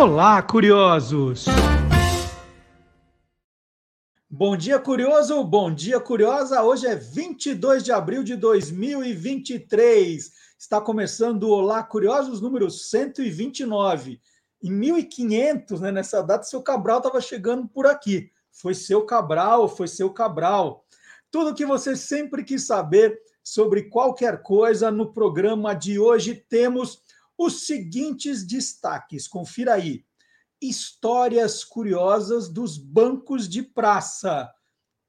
Olá, curiosos! Bom dia, curioso! Bom dia, curiosa! Hoje é 22 de abril de 2023. Está começando o Olá, curiosos, número 129. Em 1500, né, nessa data, seu Cabral estava chegando por aqui. Foi seu Cabral, foi seu Cabral. Tudo que você sempre quis saber sobre qualquer coisa no programa de hoje temos os seguintes destaques. Confira aí. Histórias curiosas dos bancos de praça.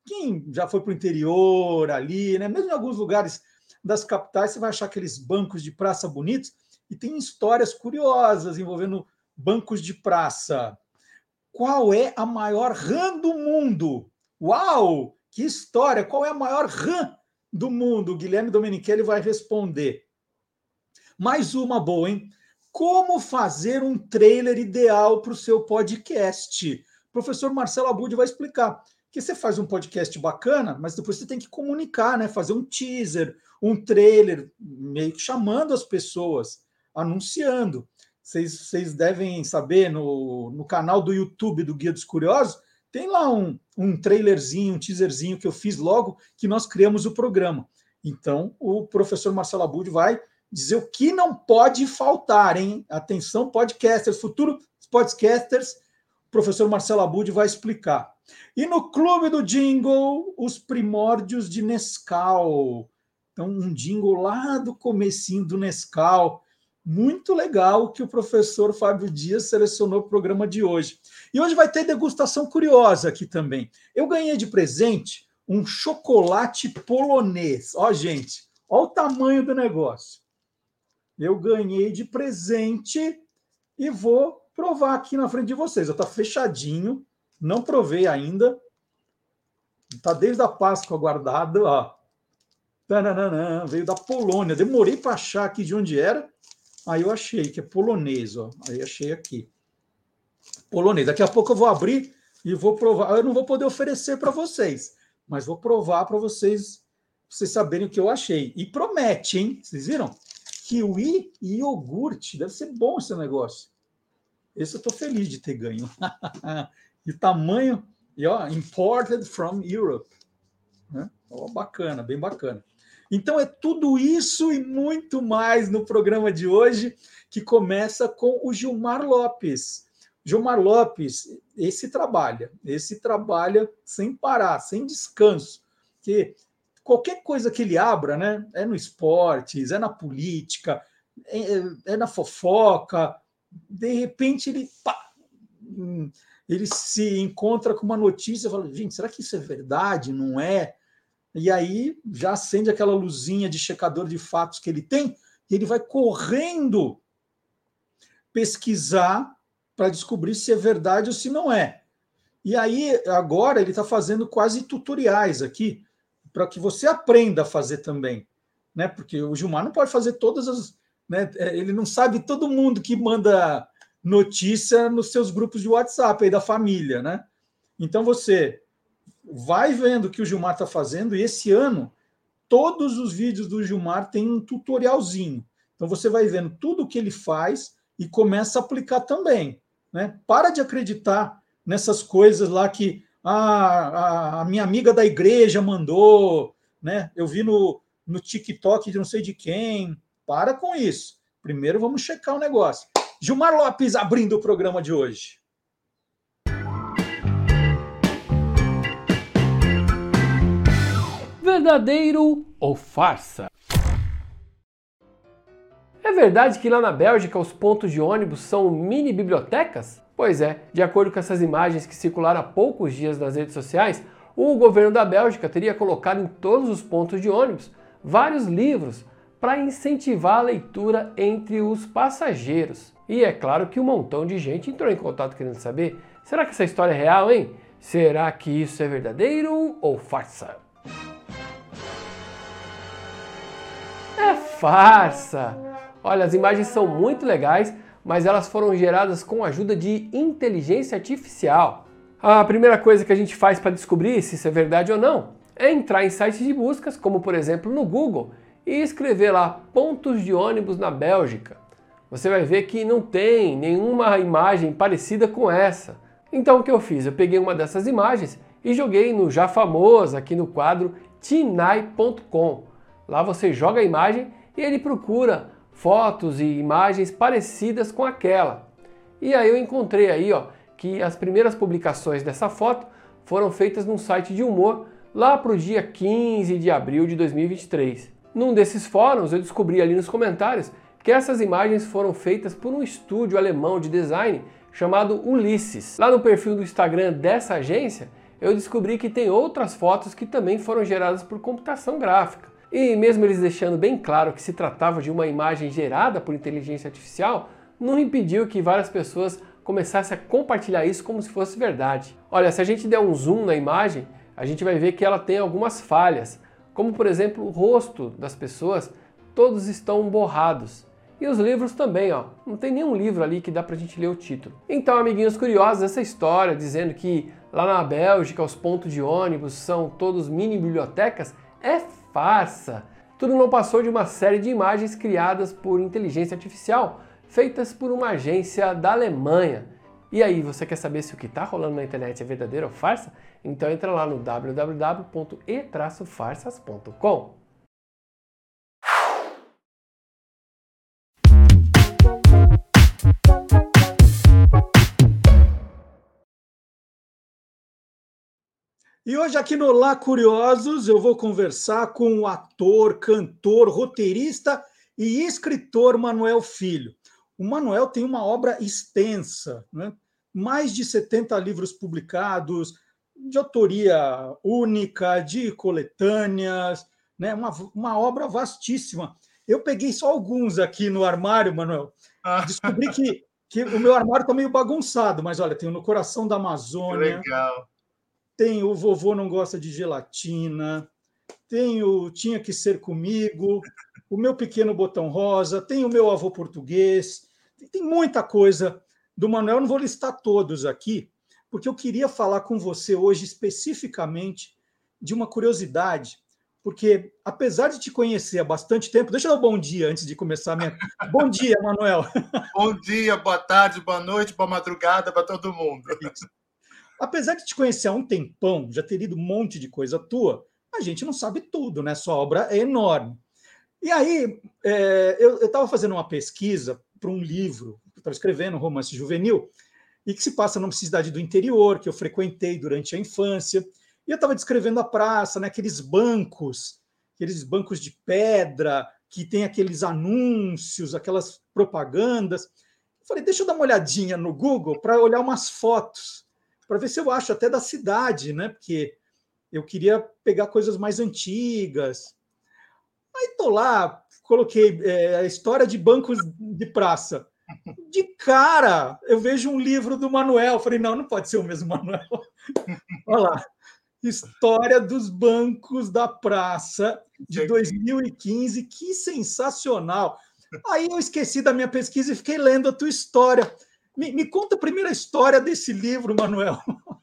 Quem já foi para o interior ali, né? Mesmo em alguns lugares das capitais, você vai achar aqueles bancos de praça bonitos e tem histórias curiosas envolvendo bancos de praça. Qual é a maior rã do mundo? Uau! Que história! Qual é a maior rã do mundo? O Guilherme Domenichelli vai responder. Mais uma boa, hein? Como fazer um trailer ideal para o seu podcast? O professor Marcelo Abud vai explicar. Que você faz um podcast bacana, mas depois você tem que comunicar, né? Fazer um teaser, um trailer, meio que chamando as pessoas, anunciando. Vocês, vocês devem saber no, no canal do YouTube do Guia dos Curiosos, tem lá um, um trailerzinho, um teaserzinho que eu fiz logo que nós criamos o programa. Então, o professor Marcelo Abud vai dizer o que não pode faltar, hein? Atenção, podcasters, futuros podcasters, o professor Marcelo Abud vai explicar. E no Clube do Jingle, os primórdios de Nescau. Então, um jingle lá do comecinho do Nescau. Muito legal que o professor Fábio Dias selecionou o programa de hoje. E hoje vai ter degustação curiosa aqui também. Eu ganhei de presente um chocolate polonês. Ó, gente, ó o tamanho do negócio eu ganhei de presente e vou provar aqui na frente de vocês. Está fechadinho, não provei ainda. Está desde a Páscoa guardado, ó. Taranana, veio da Polônia. Demorei para achar aqui de onde era. Aí eu achei que é polonês, ó. Aí achei aqui. Polonês. Daqui a pouco eu vou abrir e vou provar. Eu não vou poder oferecer para vocês, mas vou provar para vocês, vocês saberem o que eu achei. E promete, hein? Vocês viram? Kiwi e iogurte. Deve ser bom esse negócio. Esse eu estou feliz de ter ganho. e tamanho, e ó, imported from Europe. Né? Ó, bacana, bem bacana. Então é tudo isso e muito mais no programa de hoje, que começa com o Gilmar Lopes. Gilmar Lopes, esse trabalha, esse trabalha sem parar, sem descanso, que qualquer coisa que ele abra, né? É no esportes, é na política, é, é na fofoca. De repente ele, pá, hum, ele se encontra com uma notícia e fala: gente, será que isso é verdade? Não é? E aí já acende aquela luzinha de checador de fatos que ele tem, e ele vai correndo pesquisar para descobrir se é verdade ou se não é. E aí, agora, ele está fazendo quase tutoriais aqui para que você aprenda a fazer também, né? Porque o Gilmar não pode fazer todas as, né? É, ele não sabe todo mundo que manda notícia nos seus grupos de WhatsApp aí da família, né? Então você vai vendo o que o Gilmar está fazendo e esse ano todos os vídeos do Gilmar têm um tutorialzinho. Então você vai vendo tudo o que ele faz e começa a aplicar também, né? Para de acreditar nessas coisas lá que ah, a minha amiga da igreja mandou, né? Eu vi no, no TikTok de não sei de quem. Para com isso. Primeiro vamos checar o negócio. Gilmar Lopes abrindo o programa de hoje. Verdadeiro ou farsa? É verdade que lá na Bélgica os pontos de ônibus são mini bibliotecas? Pois é, de acordo com essas imagens que circularam há poucos dias nas redes sociais, o governo da Bélgica teria colocado em todos os pontos de ônibus vários livros para incentivar a leitura entre os passageiros. E é claro que um montão de gente entrou em contato querendo saber: será que essa história é real, hein? Será que isso é verdadeiro ou farsa? É farsa! Olha, as imagens são muito legais, mas elas foram geradas com a ajuda de inteligência artificial. A primeira coisa que a gente faz para descobrir se isso é verdade ou não é entrar em sites de buscas, como por exemplo no Google, e escrever lá pontos de ônibus na Bélgica. você vai ver que não tem nenhuma imagem parecida com essa. Então o que eu fiz? Eu peguei uma dessas imagens e joguei no já famoso aqui no quadro tinai.com. Lá você joga a imagem e ele procura fotos e imagens parecidas com aquela. E aí eu encontrei aí, ó, que as primeiras publicações dessa foto foram feitas num site de humor lá para o dia 15 de abril de 2023. Num desses fóruns eu descobri ali nos comentários que essas imagens foram feitas por um estúdio alemão de design chamado Ulisses. Lá no perfil do Instagram dessa agência, eu descobri que tem outras fotos que também foram geradas por computação gráfica. E mesmo eles deixando bem claro que se tratava de uma imagem gerada por inteligência artificial, não impediu que várias pessoas começassem a compartilhar isso como se fosse verdade. Olha, se a gente der um zoom na imagem, a gente vai ver que ela tem algumas falhas, como por exemplo o rosto das pessoas, todos estão borrados. E os livros também, ó. Não tem nenhum livro ali que dá pra gente ler o título. Então, amiguinhos curiosos, essa história dizendo que lá na Bélgica os pontos de ônibus são todos mini bibliotecas é farsa. Tudo não passou de uma série de imagens criadas por inteligência artificial, feitas por uma agência da Alemanha. E aí, você quer saber se o que está rolando na internet é verdadeiro ou farsa? Então entra lá no www.e-farsas.com. E hoje aqui no Lá Curiosos eu vou conversar com o ator, cantor, roteirista e escritor Manuel Filho. O Manuel tem uma obra extensa, né? mais de 70 livros publicados, de autoria única, de coletâneas, né? uma, uma obra vastíssima. Eu peguei só alguns aqui no armário, Manuel. Ah. Descobri que, que o meu armário está meio bagunçado, mas olha, tenho No Coração da Amazônia. Legal tem o Vovô Não Gosta de Gelatina, tem o Tinha Que Ser Comigo, o Meu Pequeno Botão Rosa, tem o Meu Avô Português, tem muita coisa do Manuel, não vou listar todos aqui, porque eu queria falar com você hoje especificamente de uma curiosidade, porque apesar de te conhecer há bastante tempo, deixa eu dar um bom dia antes de começar a minha. Bom dia, Manuel. Bom dia, boa tarde, boa noite, boa madrugada para todo mundo. Apesar de te conhecer há um tempão, já ter lido um monte de coisa tua, a gente não sabe tudo, né? Sua obra é enorme. E aí, é, eu estava fazendo uma pesquisa para um livro, estava escrevendo um romance juvenil, e que se passa numa cidade do interior, que eu frequentei durante a infância, e eu estava descrevendo a praça, né, aqueles bancos, aqueles bancos de pedra, que tem aqueles anúncios, aquelas propagandas. Eu falei, deixa eu dar uma olhadinha no Google para olhar umas fotos para ver se eu acho até da cidade, né? Porque eu queria pegar coisas mais antigas. Aí tô lá, coloquei é, a história de bancos de praça. De cara, eu vejo um livro do Manuel. Falei, não, não pode ser o mesmo Manuel. Olha lá. História dos bancos da praça de 2015. Que sensacional. Aí eu esqueci da minha pesquisa e fiquei lendo a tua história. Me, me conta a primeira história desse livro, Manuel.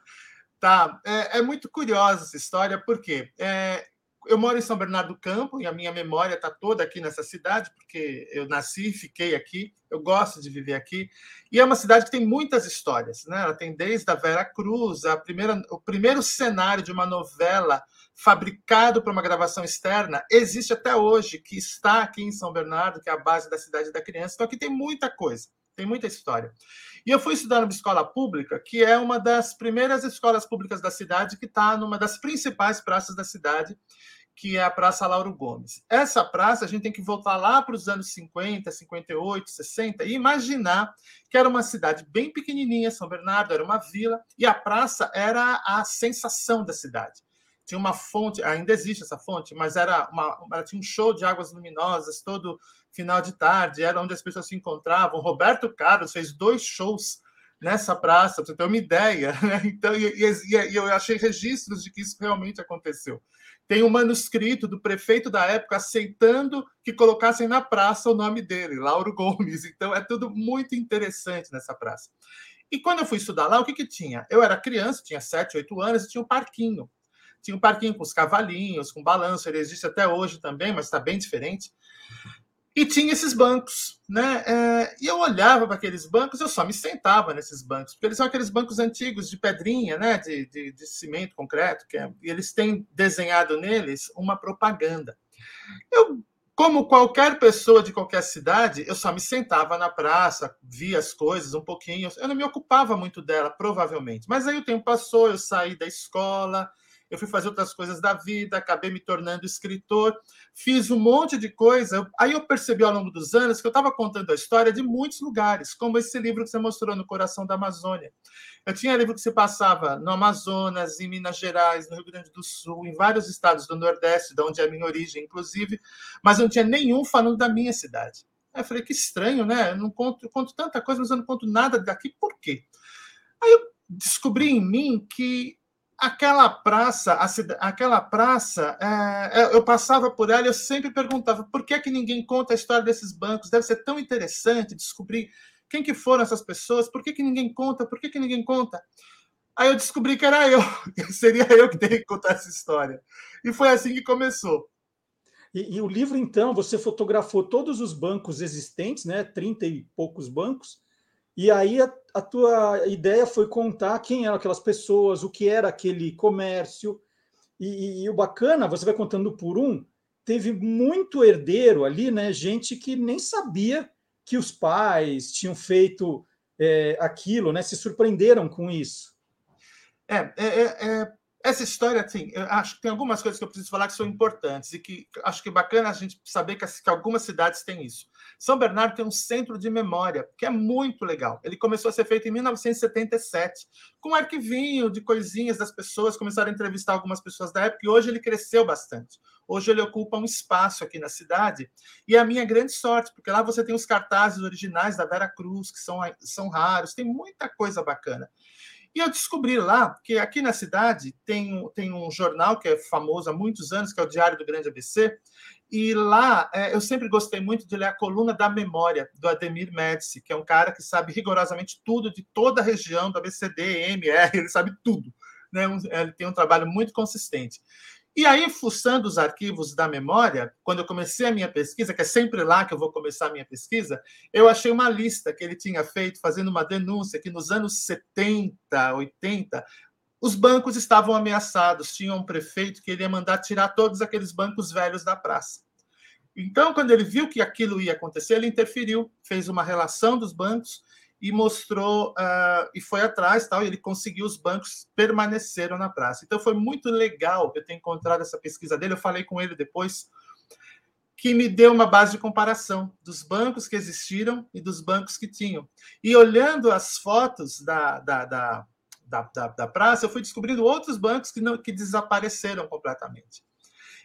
Tá, é, é muito curiosa essa história, porque é, eu moro em São Bernardo do Campo e a minha memória está toda aqui nessa cidade, porque eu nasci e fiquei aqui, eu gosto de viver aqui. E é uma cidade que tem muitas histórias, né? Ela tem desde a Vera Cruz, a primeira, o primeiro cenário de uma novela fabricado para uma gravação externa, existe até hoje, que está aqui em São Bernardo, que é a base da cidade da criança. Então aqui tem muita coisa tem muita história. E eu fui estudar numa escola pública, que é uma das primeiras escolas públicas da cidade, que está numa das principais praças da cidade, que é a Praça Lauro Gomes. Essa praça, a gente tem que voltar lá para os anos 50, 58, 60 e imaginar que era uma cidade bem pequenininha, São Bernardo, era uma vila, e a praça era a sensação da cidade tinha uma fonte, ainda existe essa fonte, mas era uma, ela tinha um show de águas luminosas todo final de tarde, era onde as pessoas se encontravam. Roberto Carlos fez dois shows nessa praça, para você ter uma ideia. Né? Então, e, e, e, eu achei registros de que isso realmente aconteceu. Tem um manuscrito do prefeito da época aceitando que colocassem na praça o nome dele, Lauro Gomes. Então, é tudo muito interessante nessa praça. E quando eu fui estudar lá, o que, que tinha? Eu era criança, tinha 7, 8 anos, e tinha um parquinho. Tinha um parquinho com os cavalinhos, com balanço, ele existe até hoje também, mas está bem diferente. E tinha esses bancos, né? É, e eu olhava para aqueles bancos, eu só me sentava nesses bancos, porque eles são aqueles bancos antigos de pedrinha, né? De, de, de cimento, concreto, que é, e eles têm desenhado neles uma propaganda. Eu, como qualquer pessoa de qualquer cidade, eu só me sentava na praça, via as coisas um pouquinho, eu não me ocupava muito dela, provavelmente. Mas aí o tempo passou, eu saí da escola, eu fui fazer outras coisas da vida, acabei me tornando escritor, fiz um monte de coisa. Aí eu percebi ao longo dos anos que eu estava contando a história de muitos lugares, como esse livro que você mostrou no Coração da Amazônia. Eu tinha livro que se passava no Amazonas, em Minas Gerais, no Rio Grande do Sul, em vários estados do Nordeste, de onde é a minha origem, inclusive, mas não tinha nenhum falando da minha cidade. Aí eu falei, que estranho, né? Eu não conto, eu conto tanta coisa, mas eu não conto nada daqui, por quê? Aí eu descobri em mim que aquela praça, aquela praça, é, é, eu passava por ela e eu sempre perguntava por que, que ninguém conta a história desses bancos? Deve ser tão interessante descobrir quem que foram essas pessoas, por que, que ninguém conta, por que, que ninguém conta? Aí eu descobri que era eu, seria eu que teria que contar essa história. E foi assim que começou. E, e, o livro, então, você fotografou todos os bancos existentes, né? 30 e poucos bancos, e aí a, a, tua ideia foi contar quem eram aquelas pessoas, o que era aquele comércio. E, e, e, o bacana, você vai contando por um, teve muito herdeiro ali, né? Gente que nem sabia que os pais tinham feito é, aquilo, né? Se surpreenderam com isso. É, é, é, é essa história, assim, acho que tem algumas coisas que eu preciso falar que são importantes e que acho que é bacana a gente saber que, que algumas cidades têm isso. São Bernardo tem um centro de memória, que é muito legal. Ele começou a ser feito em 1977, com um arquivinho de coisinhas das pessoas, começaram a entrevistar algumas pessoas da época, e hoje ele cresceu bastante. Hoje ele ocupa um espaço aqui na cidade, e é a minha grande sorte, porque lá você tem os cartazes originais da Vera Cruz, que são, são raros, tem muita coisa bacana. E eu descobri lá que aqui na cidade tem, tem um jornal que é famoso há muitos anos, que é o Diário do Grande ABC, e lá é, eu sempre gostei muito de ler a coluna da memória do Ademir Médici, que é um cara que sabe rigorosamente tudo de toda a região do ABCD, MR, ele sabe tudo. Né? Ele tem um trabalho muito consistente. E aí, fuçando os arquivos da memória, quando eu comecei a minha pesquisa, que é sempre lá que eu vou começar a minha pesquisa, eu achei uma lista que ele tinha feito fazendo uma denúncia que nos anos 70, 80, os bancos estavam ameaçados, tinha um prefeito que ele ia mandar tirar todos aqueles bancos velhos da praça. Então, quando ele viu que aquilo ia acontecer, ele interferiu, fez uma relação dos bancos e mostrou uh, e foi atrás tal e ele conseguiu os bancos permaneceram na praça. Então foi muito legal eu ter encontrado essa pesquisa dele. Eu falei com ele depois que me deu uma base de comparação dos bancos que existiram e dos bancos que tinham. E olhando as fotos da, da, da, da, da, da praça eu fui descobrindo outros bancos que não que desapareceram completamente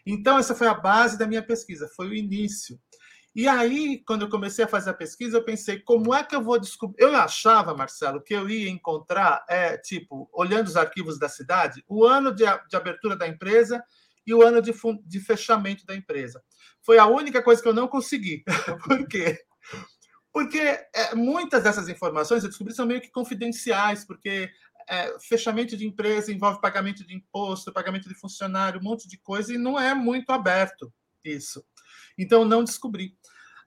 então essa foi a base da minha pesquisa foi o início e aí, quando eu comecei a fazer a pesquisa, eu pensei, como é que eu vou descobrir? Eu achava, Marcelo, que eu ia encontrar, é, tipo, olhando os arquivos da cidade, o ano de, de abertura da empresa e o ano de, de fechamento da empresa. Foi a única coisa que eu não consegui. Por quê? Porque é, muitas dessas informações eu descobri são meio que confidenciais, porque é, fechamento de empresa envolve pagamento de imposto, pagamento de funcionário, um monte de coisa, e não é muito aberto isso. Então, não descobri.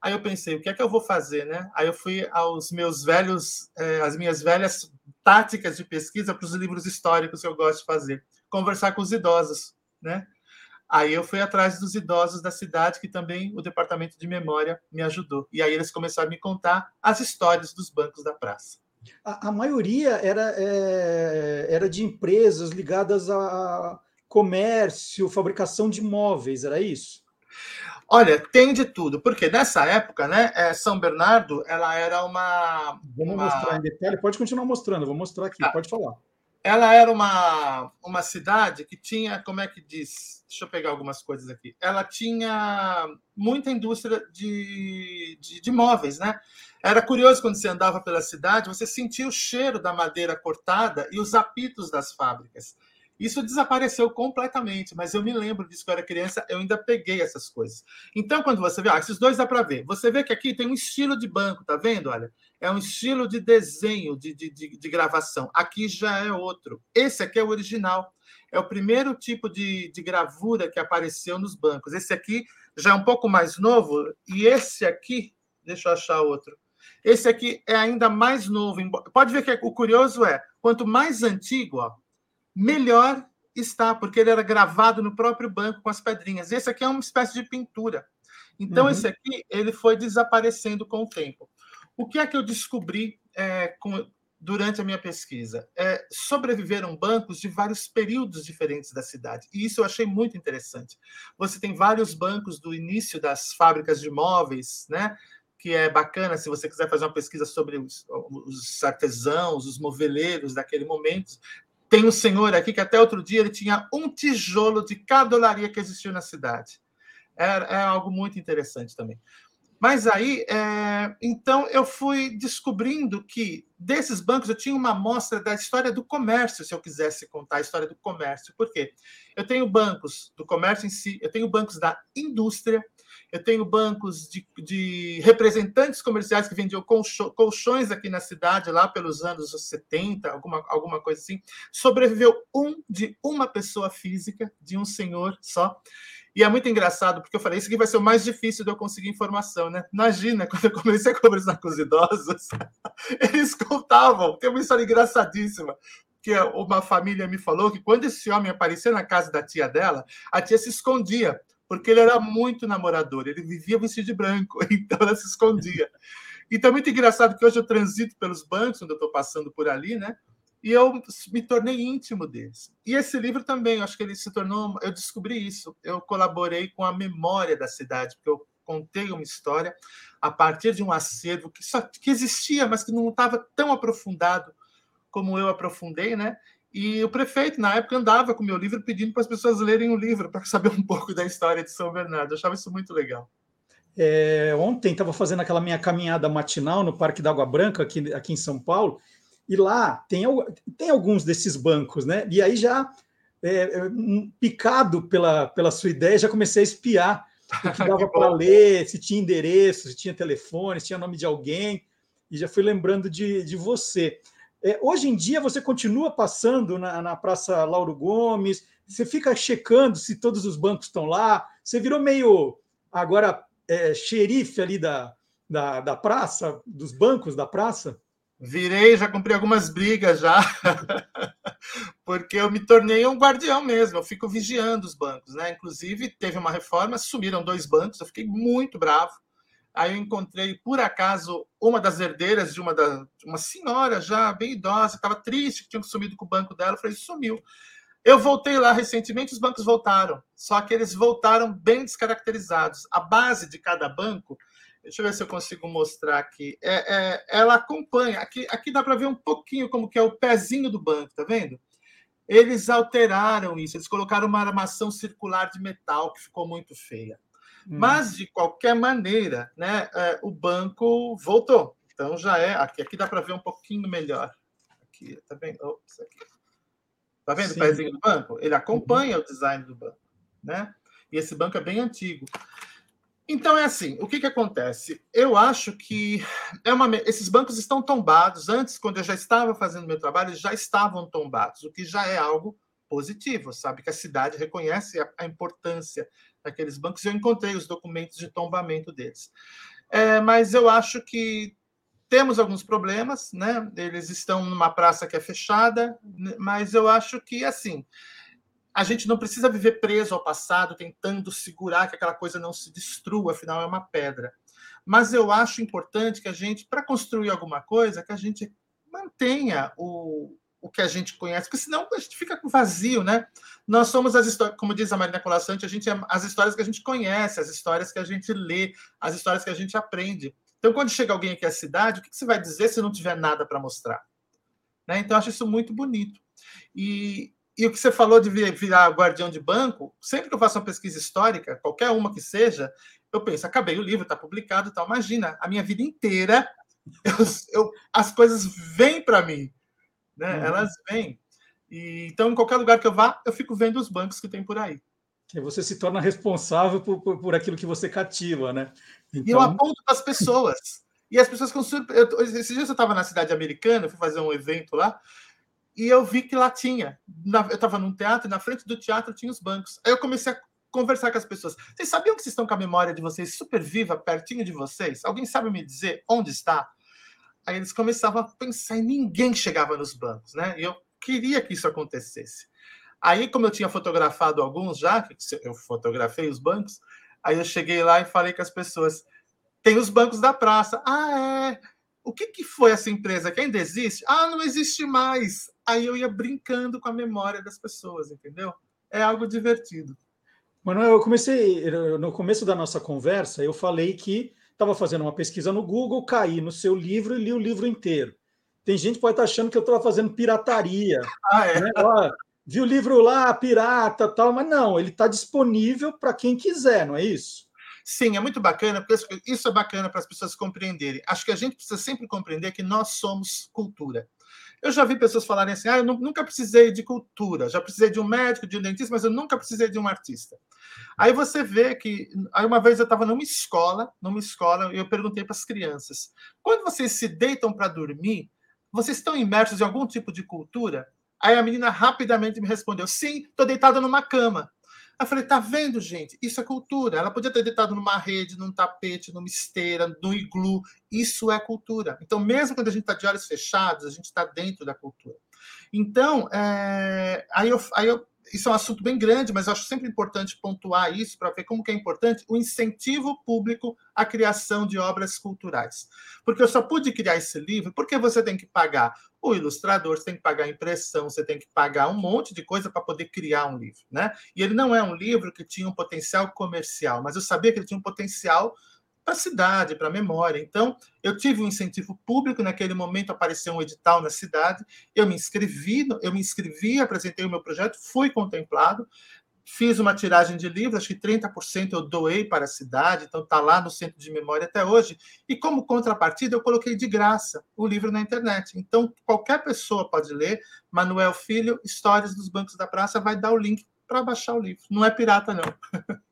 Aí eu pensei, o que é que eu vou fazer, né? Aí eu fui aos meus velhos, eh, as minhas velhas táticas de pesquisa para os livros históricos que eu gosto de fazer, conversar com os idosos, né? Aí eu fui atrás dos idosos da cidade, que também o departamento de memória me ajudou. E aí eles começaram a me contar as histórias dos bancos da praça. A, a maioria era, é, era de empresas ligadas a comércio, fabricação de móveis, era isso? Olha, tem de tudo, porque nessa época, né, é, São Bernardo, ela era uma. Vamos uma... mostrar em detalhe, pode continuar mostrando, vou mostrar aqui, ah, pode falar. Ela era uma, uma cidade que tinha, como é que diz? Deixa eu pegar algumas coisas aqui. Ela tinha muita indústria de, de, de móveis, né? Era curioso quando você andava pela cidade, você sentia o cheiro da madeira cortada e os apitos das fábricas. Isso desapareceu completamente, mas eu me lembro disso quando eu era criança, eu ainda peguei essas coisas. Então, quando você vê, ah, esses dois dá para ver. Você vê que aqui tem um estilo de banco, tá vendo? Olha, é um estilo de desenho, de, de, de, de gravação. Aqui já é outro. Esse aqui é o original. É o primeiro tipo de, de gravura que apareceu nos bancos. Esse aqui já é um pouco mais novo, e esse aqui, deixa eu achar outro. Esse aqui é ainda mais novo. Pode ver que o curioso é, quanto mais antigo, ó, melhor está, porque ele era gravado no próprio banco com as pedrinhas. Esse aqui é uma espécie de pintura. Então, uhum. esse aqui ele foi desaparecendo com o tempo. O que é que eu descobri é, com, durante a minha pesquisa? É, sobreviveram bancos de vários períodos diferentes da cidade. E isso eu achei muito interessante. Você tem vários bancos do início das fábricas de móveis, né? Que é bacana se você quiser fazer uma pesquisa sobre os, os artesãos, os moveleiros daquele momento. Tem um senhor aqui que até outro dia ele tinha um tijolo de cada olaria que existiu na cidade. É, algo muito interessante também. Mas aí, é, então, eu fui descobrindo que desses bancos eu tinha uma amostra da história do comércio, se eu quisesse contar a história do comércio. Por quê? Eu tenho bancos do comércio em si, eu tenho bancos da indústria, eu tenho bancos de, de representantes comerciais que vendiam colchões aqui na cidade, lá pelos anos 70, alguma, alguma coisa assim. Sobreviveu um de uma pessoa física, de um senhor só. E é muito engraçado, porque eu falei, isso aqui vai ser o mais difícil de eu conseguir informação, né? Imagina, quando eu comecei a conversar com os idosos, eles contavam, tem uma história engraçadíssima, que uma família me falou que quando esse homem aparecia na casa da tia dela, a tia se escondia, porque ele era muito namorador, ele vivia vestido de branco, então ela se escondia. Então muito engraçado que hoje eu transito pelos bancos, onde eu estou passando por ali, né? e eu me tornei íntimo deles. E esse livro também, acho que ele se tornou. Eu descobri isso. Eu colaborei com a memória da cidade, porque eu contei uma história a partir de um acervo que só que existia, mas que não estava tão aprofundado como eu aprofundei, né? E o prefeito, na época, andava com o meu livro pedindo para as pessoas lerem o livro, para saber um pouco da história de São Bernardo. Eu achava isso muito legal. É, ontem estava fazendo aquela minha caminhada matinal no Parque da Água Branca, aqui, aqui em São Paulo, e lá tem, tem alguns desses bancos, né? E aí já, é, é picado pela, pela sua ideia, já comecei a espiar o que dava para ler, se tinha endereço, se tinha telefone, se tinha nome de alguém, e já fui lembrando de, de você. É, hoje em dia, você continua passando na, na Praça Lauro Gomes, você fica checando se todos os bancos estão lá, você virou meio, agora, é, xerife ali da, da, da praça, dos bancos da praça? Virei, já cumpri algumas brigas já, porque eu me tornei um guardião mesmo. Eu fico vigiando os bancos, né? Inclusive, teve uma reforma, sumiram dois bancos, eu fiquei muito bravo. Aí eu encontrei, por acaso, uma das herdeiras de uma, da, uma senhora já bem idosa, estava triste que tinha sumido com o banco dela. Eu falei, sumiu. Eu voltei lá recentemente, os bancos voltaram, só que eles voltaram bem descaracterizados. A base de cada banco Deixa eu ver se eu consigo mostrar aqui. É, é, ela acompanha. Aqui, aqui dá para ver um pouquinho como que é o pezinho do banco, tá vendo? Eles alteraram isso. Eles colocaram uma armação circular de metal que ficou muito feia. Hum. Mas de qualquer maneira, né? É, o banco voltou. Então já é aqui. Aqui dá para ver um pouquinho melhor. Aqui, tá vendo? Ops, aqui. Tá vendo Sim. o pezinho do banco? Ele acompanha uhum. o design do banco, né? E esse banco é bem antigo. Então é assim, o que, que acontece? Eu acho que é uma, esses bancos estão tombados. Antes, quando eu já estava fazendo meu trabalho, eles já estavam tombados, o que já é algo positivo, sabe? Que a cidade reconhece a, a importância daqueles bancos. Eu encontrei os documentos de tombamento deles. É, mas eu acho que temos alguns problemas, né? Eles estão numa praça que é fechada, mas eu acho que assim a gente não precisa viver preso ao passado, tentando segurar que aquela coisa não se destrua, afinal é uma pedra. Mas eu acho importante que a gente, para construir alguma coisa, que a gente mantenha o, o que a gente conhece, porque senão a gente fica vazio, né? Nós somos as histórias, como diz a Marina Colassante, a gente é as histórias que a gente conhece, as histórias que a gente lê, as histórias que a gente aprende. Então, quando chega alguém aqui à cidade, o que você vai dizer se não tiver nada para mostrar? Né? Então, acho isso muito bonito. E, e o que você falou de virar guardião de banco, sempre que eu faço uma pesquisa histórica, qualquer uma que seja, eu penso, acabei o livro, está publicado e tal. Imagina, a minha vida inteira, eu, eu, as coisas vêm para mim, né? Uhum. Elas vêm. E, então, em qualquer lugar que eu vá, eu fico vendo os bancos que tem por aí. Que você se torna responsável por, por, por aquilo que você cativa, né? Então... E eu então aponto para as pessoas. E as pessoas ficam surpresas. Esses dias eu estava na cidade americana, fui fazer um evento lá, e eu vi que lá tinha. eu estava num teatro, e na frente do teatro tinha os bancos. Aí eu comecei a conversar com as pessoas. Vocês sabiam que vocês estão com a memória de vocês super viva, pertinho de vocês? Alguém sabe me dizer onde está? Aí eles começavam a pensar e ninguém chegava nos bancos, né? E eu queria que isso acontecesse. Aí, como eu tinha fotografado alguns já, eu fotografei os bancos, aí eu cheguei lá e falei com as pessoas: tem os bancos da praça. Ah, é. O que, que foi essa empresa que ainda existe? Ah, não existe mais. Aí eu ia brincando com a memória das pessoas, entendeu? É algo divertido. Manuel, eu comecei, no começo da nossa conversa, eu falei que estava fazendo uma pesquisa no Google, caí no seu livro e li o livro inteiro. Tem gente que pode estar achando que eu estava fazendo pirataria. Ah, é? Né? Ó, vi o livro lá, pirata, tal, mas não, ele está disponível para quem quiser, não é isso? Sim, é muito bacana, porque isso é bacana para as pessoas compreenderem. Acho que a gente precisa sempre compreender que nós somos cultura. Eu já vi pessoas falarem assim: ah, eu nunca precisei de cultura, já precisei de um médico, de um dentista, mas eu nunca precisei de um artista. Aí você vê que. Aí uma vez eu estava numa escola, numa escola, e eu perguntei para as crianças: quando vocês se deitam para dormir, vocês estão imersos em algum tipo de cultura? Aí a menina rapidamente me respondeu: sim, estou deitada numa cama. Eu falei, tá vendo, gente? Isso é cultura. Ela podia ter deitado numa rede, num tapete, numa esteira, num iglu. Isso é cultura. Então, mesmo quando a gente está de olhos fechados, a gente está dentro da cultura. Então, é... aí, eu, aí eu isso é um assunto bem grande, mas acho sempre importante pontuar isso para ver como que é importante o incentivo público à criação de obras culturais. Porque eu só pude criar esse livro porque você tem que pagar o ilustrador, você tem que pagar a impressão, você tem que pagar um monte de coisa para poder criar um livro, né? E ele não é um livro que tinha um potencial comercial, mas eu sabia que ele tinha um potencial para a cidade, para a memória. Então, eu tive um incentivo público, naquele momento apareceu um edital na cidade, eu me inscrevi, eu me inscrevi, apresentei o meu projeto, fui contemplado, fiz uma tiragem de livros, acho que 30% eu doei para a cidade, então está lá no centro de memória até hoje. E como contrapartida, eu coloquei de graça o livro na internet. Então, qualquer pessoa pode ler. Manuel Filho, Histórias dos Bancos da Praça, vai dar o link para baixar o livro. Não é pirata, não.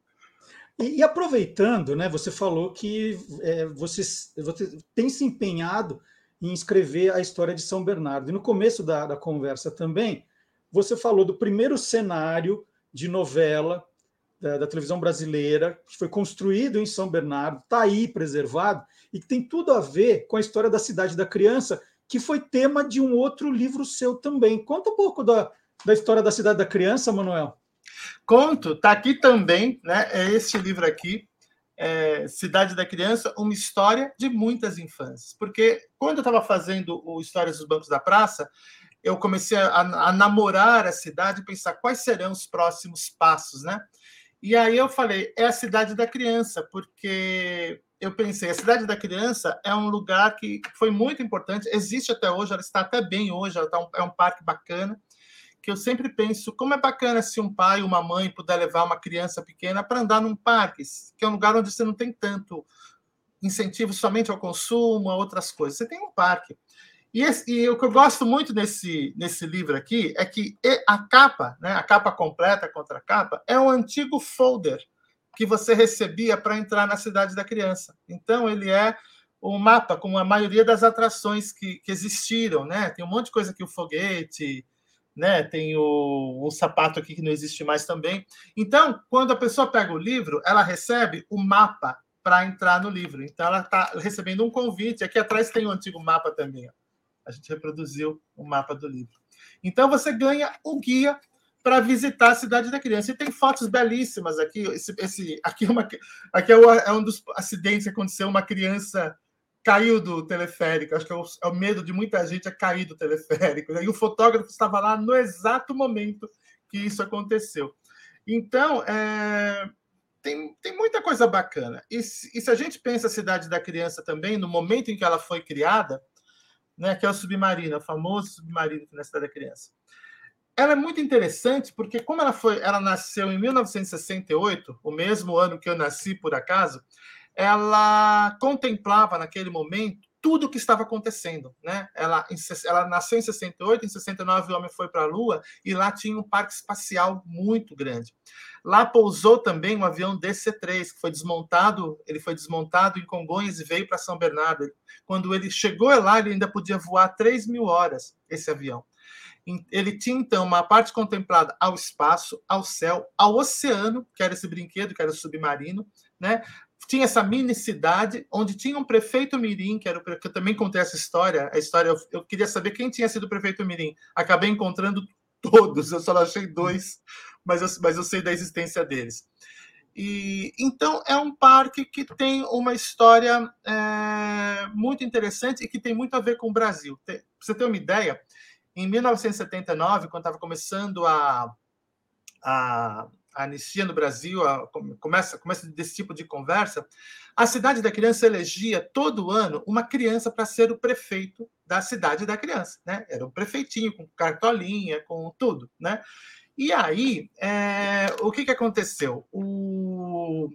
E, e, aproveitando, né, você falou que é, você, você, tem se empenhado em escrever a história de São Bernardo. E no começo da, da conversa também, você falou do primeiro cenário de novela da, da, televisão brasileira, que foi construído em São Bernardo, está aí preservado, e que tem tudo a ver com a história da cidade da criança, que foi tema de um outro livro seu também. Conta um pouco da, da história da cidade da criança, Manuel. Conto, tá aqui também, né? É este livro aqui, é Cidade da Criança, uma história de muitas infâncias. Porque quando eu estava fazendo o Histórias dos Bancos da Praça, eu comecei a, a, namorar a cidade e pensar quais serão os próximos passos, né? E aí eu falei, é a cidade da criança, porque eu pensei, a cidade da criança é um lugar que foi muito importante, existe até hoje, ela está até bem hoje, ela tá um, é um parque bacana, que eu sempre penso como é bacana se um pai ou uma mãe puder levar uma criança pequena para andar num parque, que é um lugar onde você não tem tanto incentivo somente ao consumo, a outras coisas. Você tem um parque. E, esse, e, o que eu gosto muito nesse, nesse livro aqui é que a capa, né, a capa completa contra a capa, é um antigo folder que você recebia para entrar na cidade da criança. Então, ele é um mapa com a maioria das atrações que, que existiram. Né? Tem um monte de coisa aqui, o foguete, né? Tem o, sapato aqui que não existe mais também. Então, quando a pessoa pega o livro, ela recebe o mapa para entrar no livro. Então, ela está recebendo um convite. Aqui atrás tem o um antigo mapa também. A gente reproduziu o mapa do livro. Então, você ganha o guia para visitar a cidade da criança. E tem fotos belíssimas aqui. Esse, esse aqui, é uma, aqui é, é um dos acidentes que aconteceu. Uma criança caiu do teleférico. Acho que é o, é o, medo de muita gente é cair do teleférico. Né? E o fotógrafo estava lá no exato momento que isso aconteceu. Então, é, tem, tem muita coisa bacana. E, e, se a gente pensa a cidade da criança também, no momento em que ela foi criada, né, que é o submarino, o famoso submarino na cidade da criança. Ela é muito interessante porque como ela foi, ela nasceu em 1968, o mesmo ano que eu nasci por acaso, ela contemplava naquele momento tudo o que estava acontecendo. Né? Ela, ela nasceu em 68, em 69 o homem foi para a Lua e lá tinha um parque espacial muito grande. Lá pousou também um avião DC-3, que foi desmontado, ele foi desmontado em Congonhas e veio para São Bernardo. Quando ele chegou lá, ele ainda podia voar 3 mil horas, esse avião. Ele tinha, então, uma parte contemplada ao espaço, ao céu, ao oceano, que era esse brinquedo, que era o submarino, né? Tinha essa mini cidade, onde tinha um prefeito Mirim, que era o que eu também contei essa história. A história, eu, eu queria saber quem tinha sido o prefeito Mirim. Acabei encontrando todos, eu só achei dois, mas eu, mas eu sei da existência deles. E então é um parque que tem uma história é, muito interessante e que tem muito a ver com o Brasil. Para você ter uma ideia, em 1979, quando estava começando a, a, a no Brasil, a, começa, começa desse tipo de conversa, a cidade da criança elegia todo ano uma criança para ser o prefeito da cidade da criança, né? Era um prefeitinho com cartolinha, com tudo, né? E aí, é, o que, que aconteceu? O,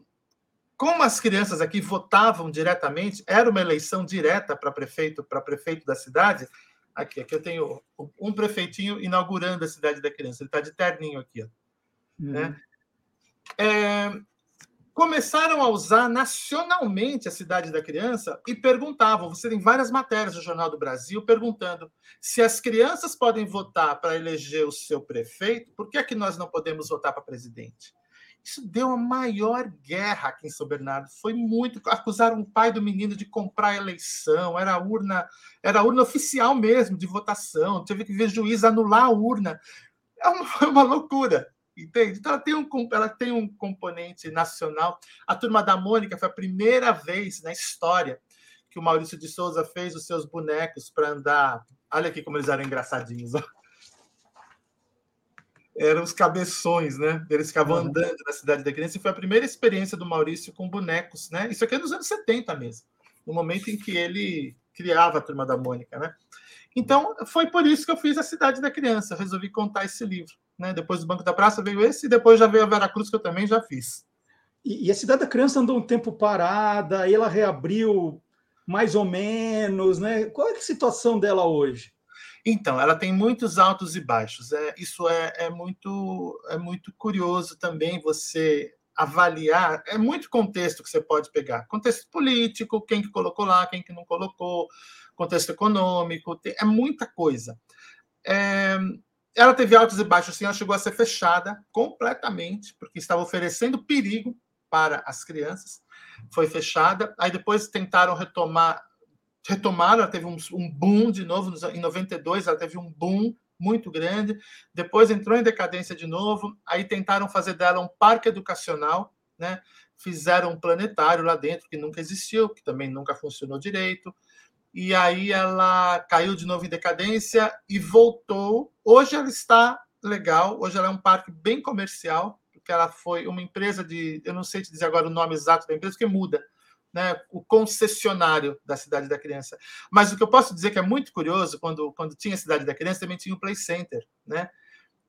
como as crianças aqui votavam diretamente, era uma eleição direta para prefeito, para prefeito da cidade. Aqui, aqui eu tenho um prefeitinho inaugurando a cidade da criança. Ele está de terninho aqui, ó, uhum. né? É, começaram a usar nacionalmente a cidade da criança e perguntavam. Você tem várias matérias no Jornal do Brasil perguntando se as crianças podem votar para eleger o seu prefeito, por que é que nós não podemos votar para presidente? Isso deu a maior guerra aqui em São Bernardo. Foi muito. Acusaram o pai do menino de comprar a eleição. Era a urna, era a urna oficial mesmo de votação. Teve que ver juiz anular a urna. É uma, uma loucura. Entende? Então ela tem, um, ela tem um componente nacional. A turma da Mônica foi a primeira vez na história que o Maurício de Souza fez os seus bonecos para andar. Olha aqui como eles eram engraçadinhos. Ó. Eram os cabeções, né? Eles ficavam uhum. andando na cidade da criança. E foi a primeira experiência do Maurício com bonecos, né? Isso aqui é nos anos 70 mesmo, no momento em que ele criava a turma da Mônica, né? Então, foi por isso que eu fiz a Cidade da Criança. Resolvi contar esse livro. Né? Depois do Banco da Praça veio esse, e depois já veio a Veracruz, que eu também já fiz. E, e a Cidade da Criança andou um tempo parada, aí ela reabriu mais ou menos, né? Qual é a situação dela hoje? Então, ela tem muitos altos e baixos. É, isso é, é, muito, é muito curioso também você avaliar. É muito contexto que você pode pegar. Contexto político, quem que colocou lá, quem que não colocou, contexto econômico, é muita coisa. É, ela teve altos e baixos, sim, ela chegou a ser fechada completamente, porque estava oferecendo perigo para as crianças. Foi fechada. Aí depois tentaram retomar, retomaram, ela teve um, um boom de novo, em 92 ela teve um boom muito grande. Depois entrou em decadência de novo. Aí tentaram fazer dela um parque educacional, né? Fizeram um planetário lá dentro que nunca existiu, que também nunca funcionou direito e aí ela caiu de novo em decadência e voltou. Hoje ela está legal, hoje ela é um parque bem comercial, porque ela foi uma empresa de, eu não sei te dizer agora o nome exato da empresa, que muda, né? O concessionário da Cidade da Criança. Mas o que eu posso dizer que é muito curioso, quando, quando tinha a Cidade da Criança, também tinha o Play Center, né?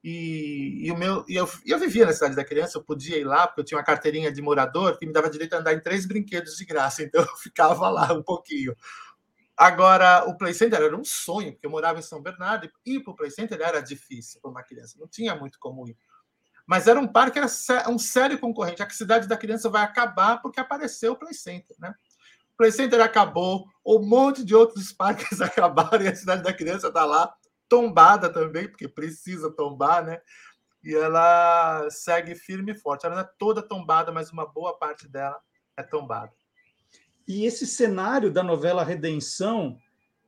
E, e, o meu, e eu, eu vivia na cidade da criança, eu podia ir lá, porque eu tinha uma carteirinha de morador que me dava direito a andar em três brinquedos de graça, então eu ficava lá um pouquinho. Agora, o Play Center era um sonho, porque eu morava em São Bernardo e ir para o Play Center era difícil para uma criança, não tinha muito como ir. Mas era um parque, era um sério concorrente. A cidade da criança vai acabar porque apareceu o Play Center, né? O Play Center acabou, um monte de outros parques acabaram e a cidade da criança está lá, tombada também, porque precisa tombar, né? E ela segue firme e forte. Ela não é toda tombada, mas uma boa parte dela é tombada. E esse cenário da novela Redenção,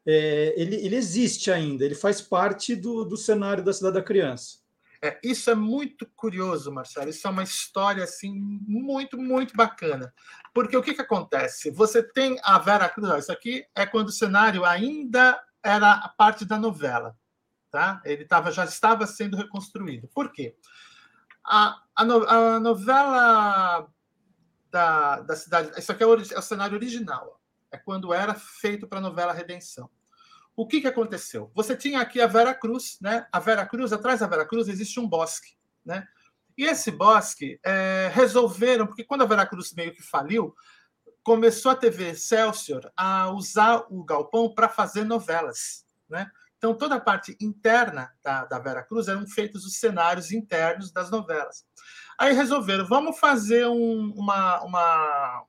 é, ele, ele existe ainda, ele faz parte do, do cenário da Cidade da Criança. É, isso é muito curioso, Marcelo. Isso é uma história assim muito, muito bacana. Porque o que, que acontece? Você tem a Vera Cruz. Isso aqui é quando o cenário ainda era parte da novela. Tá? Ele tava, já estava sendo reconstruído. Por quê? A, a, no, a novela da, da cidade. Isso aqui é o, é o cenário original. É quando era feito para a novela Redenção. O que, que aconteceu? Você tinha aqui a Vera Cruz, né? A Vera Cruz, atrás da Vera Cruz existe um bosque, né? E esse bosque é, resolveram, porque quando a Vera Cruz meio que faliu, começou a TV Excelsior a usar o galpão para fazer novelas. Né? Então, toda a parte interna da, da Vera Cruz eram feitos os cenários internos das novelas. Aí resolveram, vamos fazer um, uma, uma,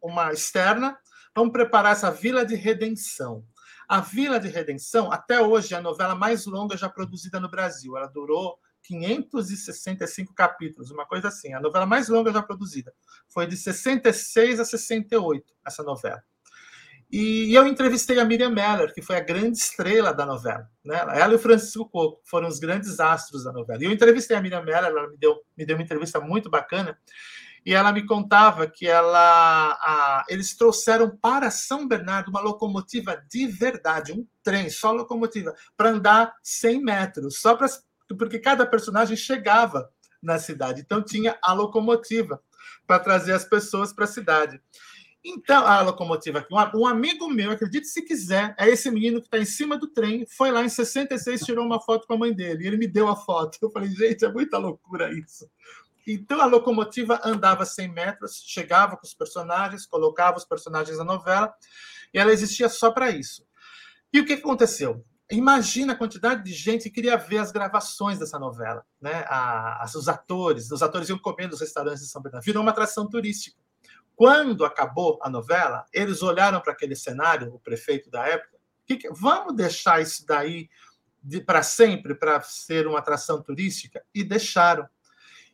uma externa, vamos preparar essa Vila de Redenção. A Vila de Redenção, até hoje, é a novela mais longa já produzida no Brasil. Ela durou 565 capítulos, uma coisa assim. A novela mais longa já produzida. Foi de 66 a 68, essa novela. E eu entrevistei a Miriam Meller, que foi a grande estrela da novela. Né? Ela e o Francisco Coco foram os grandes astros da novela. E eu entrevistei a Miriam Meller, ela me deu, me deu uma entrevista muito bacana, e ela me contava que ela, a, eles trouxeram para São Bernardo uma locomotiva de verdade, um trem, só locomotiva, para andar 100 metros, só para porque cada personagem chegava na cidade. Então tinha a locomotiva para trazer as pessoas para a cidade. Então, a locomotiva aqui, um amigo meu, acredite se quiser, é esse menino que está em cima do trem, foi lá em 66, tirou uma foto com a mãe dele, e ele me deu a foto. Eu falei, gente, é muita loucura isso. Então, a locomotiva andava 100 metros, chegava com os personagens, colocava os personagens na novela, e ela existia só para isso. E o que aconteceu? Imagina a quantidade de gente que queria ver as gravações dessa novela, né? A, os atores, os atores iam comendo nos restaurantes de São Bernardo. Virou uma atração turística. Quando acabou a novela, eles olharam para aquele cenário, o prefeito da época, que, que, vamos deixar isso daí de, para sempre, para ser uma atração turística? E deixaram.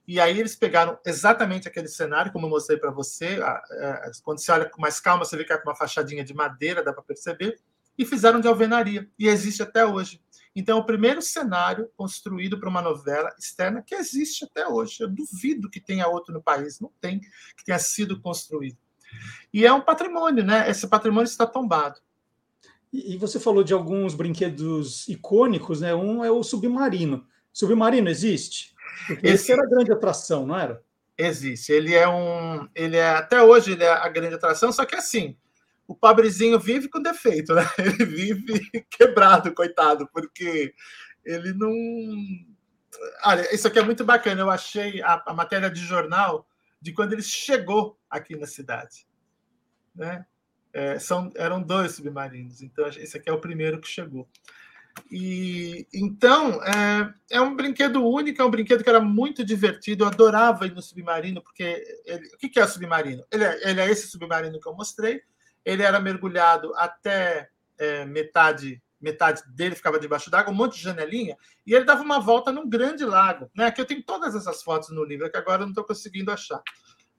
E aí eles pegaram exatamente aquele cenário, como eu mostrei para você. Quando você olha com mais calma, você vê que é uma fachadinha de madeira, dá para perceber e fizeram de alvenaria, e existe até hoje. Então, é o primeiro cenário construído para uma novela externa que existe até hoje. Eu duvido que tenha outro no país, não tem, que tenha sido construído. E é um patrimônio, né? Esse patrimônio está tombado. E você falou de alguns brinquedos icônicos, né? Um é o submarino. Submarino existe? Porque esse, esse era a grande atração, não era? Existe. Ele é um, ele é até hoje ele é a grande atração, só que assim, o pobrezinho vive com defeito, né? Ele vive quebrado, coitado, porque ele não. Olha, isso aqui é muito bacana. Eu achei a, a matéria de jornal de quando ele chegou aqui na cidade. Né? É, são, eram dois submarinos, então esse aqui é o primeiro que chegou. E então é, é, um brinquedo único, é um brinquedo que era muito divertido. Eu adorava ir no submarino, porque ele, o que é o submarino? Ele é, ele é esse submarino que eu mostrei, ele era mergulhado até é, metade metade dele ficava debaixo d'água, um monte de janelinha, e ele dava uma volta num grande lago. Né? Aqui eu tenho todas essas fotos no livro, que agora eu não estou conseguindo achar.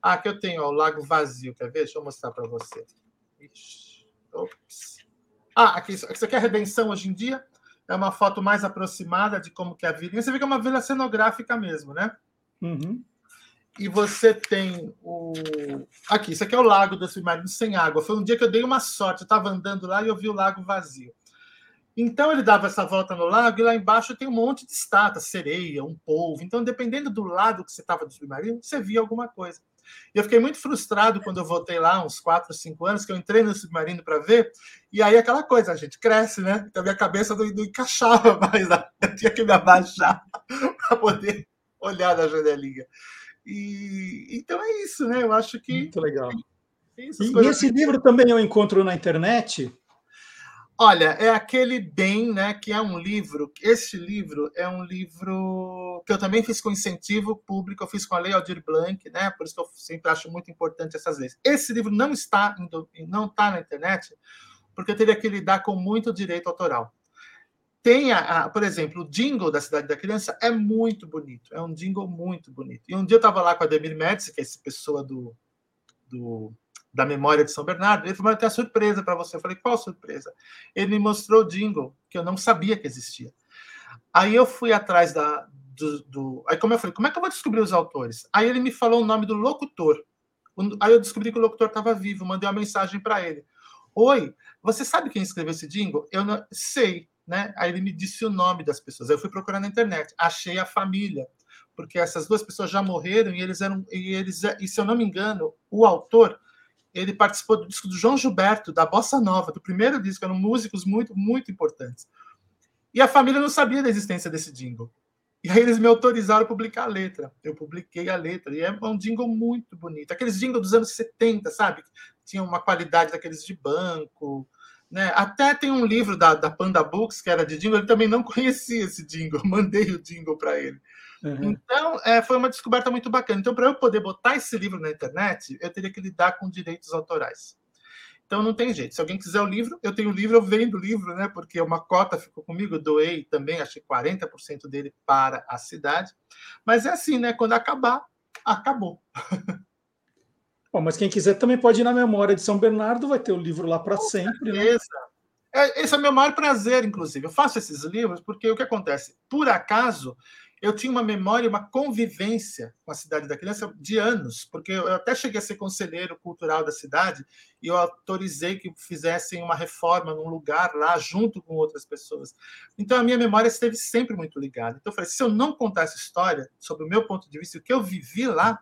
Ah, aqui eu tenho ó, o lago vazio, quer ver? Deixa eu mostrar para você. Ah, aqui, isso aqui é a redenção hoje em dia. É uma foto mais aproximada de como que é a vila. Você vê que é uma vila cenográfica mesmo, né? Uhum e você tem o. Aqui, isso aqui é o lago do submarino sem água. Foi um dia que eu dei uma sorte. Eu estava andando lá e eu vi o lago vazio. Então ele dava essa volta no lago e lá embaixo tem um monte de estátuas, sereia, um polvo. Então, dependendo do lado que você estava do submarino, você via alguma coisa. E eu fiquei muito frustrado quando eu voltei lá, uns 4, 5 anos, que eu entrei no submarino para ver, e aí aquela coisa, a gente cresce, né? Então minha cabeça não, não encaixava mais, eu tinha que me abaixar para poder olhar na janelinha. E então é isso, né? Eu acho que. Muito legal. e, e esse que... livro também eu encontro na internet? Olha, é aquele Bem, né? Que é um livro. Esse livro é um livro que eu também fiz com incentivo público, eu fiz com a Lei Aldir Blanc, né? Por isso que eu sempre acho muito importante essas leis. Esse livro não está, não está na internet, porque eu teria que lidar com muito direito autoral tem, a, a, por exemplo, o jingle da Cidade da Criança é muito bonito, é um jingle muito bonito. E um dia eu estava lá com a Demir Médici, que é essa pessoa do, do, da memória de São Bernardo, ele falou, eu tenho uma surpresa para você. Eu falei, qual surpresa? Ele me mostrou o jingle, que eu não sabia que existia. Aí eu fui atrás da, do, do, Aí como eu falei, como é que eu vou descobrir os autores? Aí ele me falou o nome do locutor. Aí eu descobri que o locutor estava vivo, mandei uma mensagem para ele. Oi, você sabe quem escreveu esse jingle? Eu não sei né? Aí ele me disse o nome das pessoas. Eu fui procurar na internet, achei a família, porque essas duas pessoas já morreram e eles eram e eles e se eu não me engano, o autor ele participou do disco do João Gilberto, da Bossa Nova, do primeiro disco, eram músicos muito muito importantes. E a família não sabia da existência desse jingle. E aí eles me autorizaram a publicar a letra. Eu publiquei a letra. E é um jingle muito bonito. Aqueles jingles dos anos 70, sabe? tinha uma qualidade daqueles de banco. Né? Até tem um livro da, da Panda Books, que era de jingle, ele também não conhecia esse jingle, mandei o jingle para ele. Uhum. Então, é, foi uma descoberta muito bacana. Então, para eu poder botar esse livro na internet, eu teria que lidar com direitos autorais. Então não tem jeito. Se alguém quiser o livro, eu tenho o livro, eu vendo o livro, né? Porque uma cota ficou comigo, eu doei também, achei 40% dele para a cidade. Mas é assim, né? Quando acabar, acabou. Bom, mas quem quiser também pode ir na memória de São Bernardo, vai ter o livro lá para sempre. Né? É, esse é o meu maior prazer, inclusive. Eu faço esses livros porque o que acontece? Por acaso, eu tinha uma memória, uma convivência com a cidade da criança de anos, porque eu até cheguei a ser conselheiro cultural da cidade e eu autorizei que fizessem uma reforma num lugar lá, junto com outras pessoas. Então, a minha memória esteve sempre muito ligada. Então, eu falei: se eu não contar essa história, sobre o meu ponto de vista, o que eu vivi lá,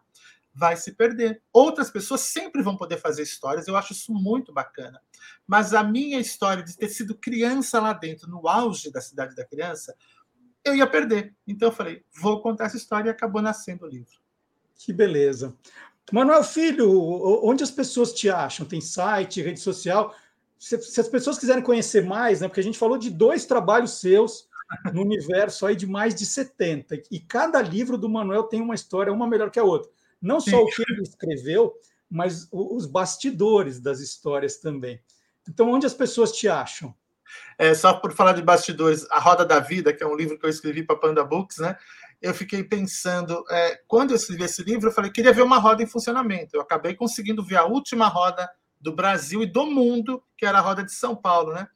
vai se perder. Outras pessoas sempre vão poder fazer histórias, eu acho isso muito bacana. Mas a minha história de ter sido criança lá dentro, no auge da cidade da criança, eu ia perder. Então eu falei, vou contar essa história e acabou nascendo o livro. Que beleza. Manuel Filho, onde as pessoas te acham? Tem site, rede social? Se, se, as pessoas quiserem conhecer mais, né? Porque a gente falou de dois trabalhos seus no universo aí de mais de 70. E cada livro do Manuel tem uma história, uma melhor que a outra. Não só Sim. o que ele escreveu, mas os bastidores das histórias também. Então, onde as pessoas te acham? É, só por falar de bastidores, A Roda da Vida, que é um livro que eu escrevi para Panda Books, né? Eu fiquei pensando, é, quando eu escrevi esse livro, eu falei, queria ver uma roda em funcionamento. Eu acabei conseguindo ver a última roda do Brasil e do mundo, que era a roda de São Paulo, né?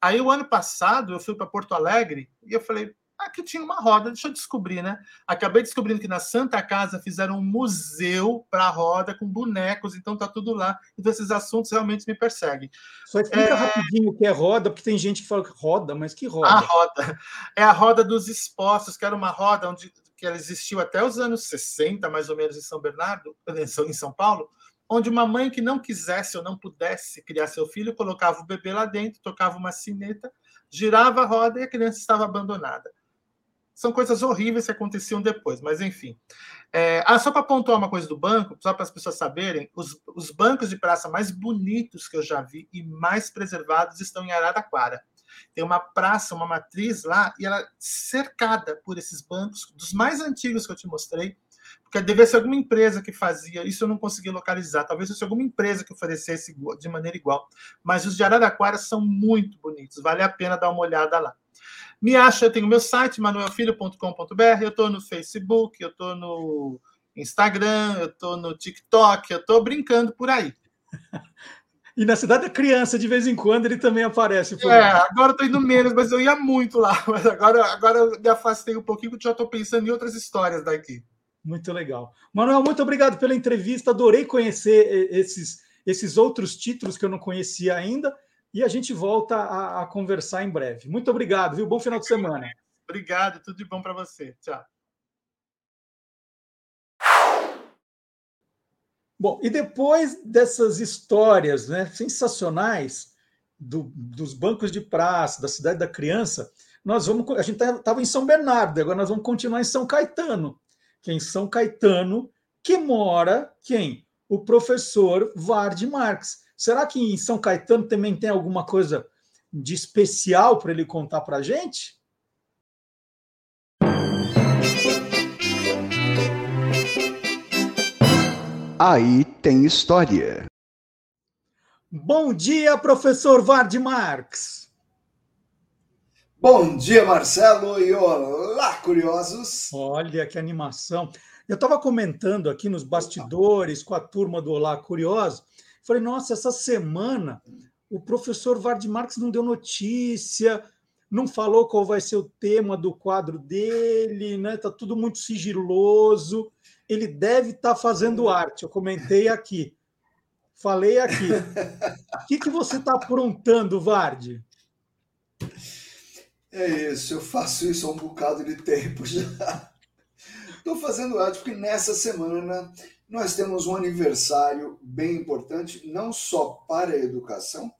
Aí, o ano passado, eu fui para Porto Alegre e eu falei, aqui tinha uma roda, deixa eu descobrir, né? Acabei descobrindo que na Santa Casa fizeram um museu para a roda com bonecos, então tá tudo lá. Então esses assuntos realmente me perseguem. Só explica é... rapidinho o que é roda, porque tem gente que fala que roda, mas que roda? A roda. É a roda dos expostos, que era uma roda onde que ela existiu até os anos 60, mais ou menos, em São Bernardo, em São Paulo, onde uma mãe que não quisesse ou não pudesse criar seu filho colocava o bebê lá dentro, tocava uma sineta, girava a roda e a criança estava abandonada são coisas horríveis que aconteciam depois, mas enfim. É, ah, só para pontuar uma coisa do banco, só para as pessoas saberem, os, os, bancos de praça mais bonitos que eu já vi e mais preservados estão em Araraquara. Tem uma praça, uma matriz lá, e ela é cercada por esses bancos, dos mais antigos que eu te mostrei, porque devia ser alguma empresa que fazia, isso eu não consegui localizar, talvez fosse alguma empresa que oferecesse de maneira igual. Mas os de Araraquara são muito bonitos, vale a pena dar uma olhada lá. Me acha, eu tenho meu site, manuelfilho.com.br, eu estou no Facebook, eu estou no Instagram, eu estou no TikTok, eu estou brincando por aí. E na cidade da criança, de vez em quando, ele também aparece. é, agora estou indo menos, mas eu ia muito lá. Mas agora, agora eu me afastei um pouquinho, porque já estou pensando em outras histórias daqui. Muito legal. Manuel, muito obrigado pela entrevista. Adorei conhecer esses, esses outros títulos que eu não conhecia ainda e a gente volta a, a conversar em breve. Muito obrigado, viu? Bom final de semana. Obrigado, tudo de bom para você. Tchau. Bom, e depois dessas histórias né, sensacionais do, dos bancos de praça, da cidade da criança, nós vamos. A gente estava em São Bernardo, agora nós vamos continuar em São Caetano. Que é em São Caetano que mora quem? O professor Vard Marx. Será que em São Caetano também tem alguma coisa de especial para ele contar para a gente? Aí tem história. Bom dia, professor Vard Marx. Bom dia, Marcelo, e olá, curiosos. Olha que animação. Eu estava comentando aqui nos bastidores com a turma do Olá Curioso Falei, nossa, essa semana o professor Vard Marx não deu notícia, não falou qual vai ser o tema do quadro dele, né? Tá tudo muito sigiloso. Ele deve estar tá fazendo arte. Eu comentei aqui. Falei aqui. O que, que você está aprontando, Vard? É isso, eu faço isso há um bocado de tempo já. Estou fazendo arte porque nessa semana nós temos um aniversário bem importante, não só para a educação,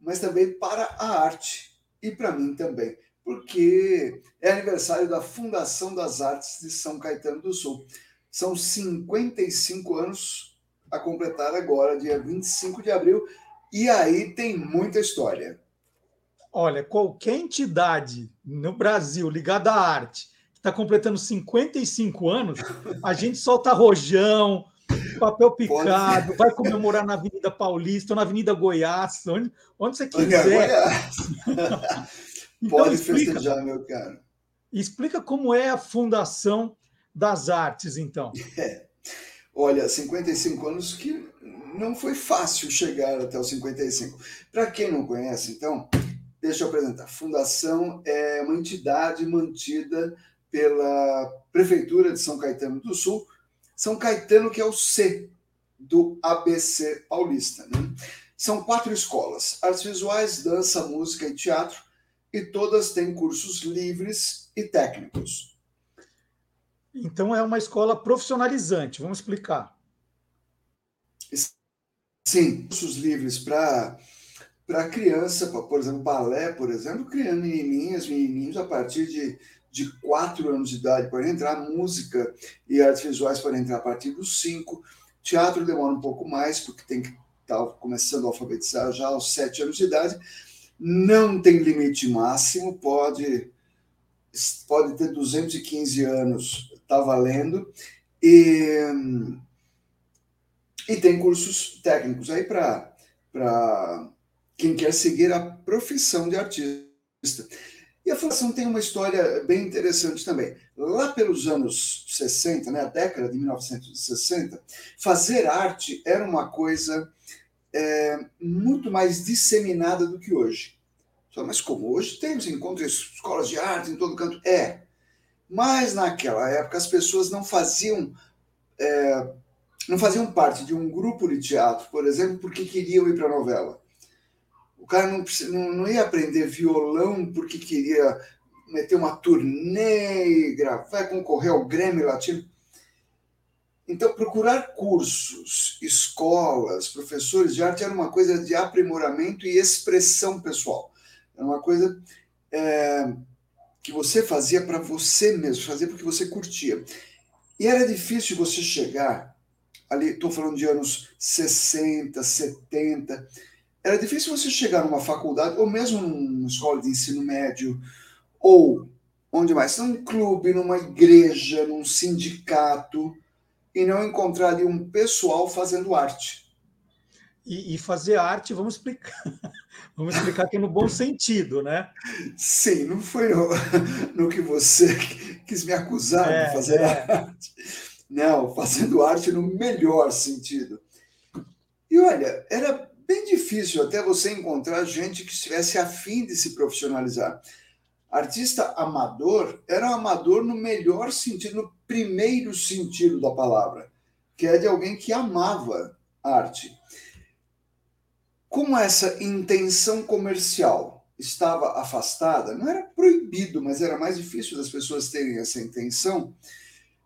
mas também para a arte e para mim também, porque é aniversário da Fundação das Artes de São Caetano do Sul. São 55 anos a completar agora, dia 25 de abril, e aí tem muita história. Olha, qualquer entidade no Brasil ligada à arte está completando 55 anos, a gente solta rojão, papel picado, vai comemorar na Avenida Paulista ou na Avenida Goiás, onde, onde você quiser. então, Pode explica, festejar, meu caro. Explica como é a fundação das artes, então. É. Olha, 55 anos que não foi fácil chegar até os 55. Para quem não conhece, então, deixa eu apresentar. Fundação é uma entidade mantida pela Prefeitura de São Caetano do Sul. São Caetano, que é o C do ABC Paulista. Né? São quatro escolas: artes visuais, dança, música e teatro, e todas têm cursos livres e técnicos. Então é uma escola profissionalizante, vamos explicar. Sim, cursos livres para para criança, por exemplo, balé, por exemplo, criando menininhas, menininhos a partir de, de 4 anos de idade podem entrar, música e artes visuais podem entrar a partir dos 5, teatro demora um pouco mais, porque tem que estar tá começando a alfabetizar já aos 7 anos de idade, não tem limite máximo, pode, pode ter 215 anos está valendo. E, e tem cursos técnicos aí para quem quer seguir a profissão de artista. E a Fundação tem uma história bem interessante também. Lá pelos anos 60, né, a década de 1960, fazer arte era uma coisa é, muito mais disseminada do que hoje. Mas como hoje temos encontros escolas de arte em todo canto? É, mas naquela época as pessoas não faziam é, não faziam parte de um grupo de teatro, por exemplo, porque queriam ir para a novela. O cara não, não, ia aprender violão porque queria meter uma turnê gravar, concorrer ao Grêmio Latino. Então, procurar cursos, escolas, professores de arte era uma coisa de aprimoramento e expressão pessoal. Era uma coisa é, que você fazia para você mesmo, fazia porque você curtia. E era difícil você chegar ali, estou falando de anos 60, 70, era difícil você chegar numa faculdade, ou mesmo numa escola de ensino médio, ou onde mais? Num clube, numa igreja, num sindicato, e não encontrar ali um pessoal fazendo arte. E, e fazer arte, vamos explicar. Vamos explicar aqui no bom sentido, né? Sim, não foi no, no que você quis me acusar é, de fazer é. arte. Não, fazendo arte no melhor sentido. E olha, era bem difícil até você encontrar gente que estivesse afim de se profissionalizar. Artista amador era um amador no melhor sentido, no primeiro sentido da palavra, que é de alguém que amava arte como essa intenção comercial estava afastada, não era proibido, mas era mais difícil das pessoas terem essa intenção,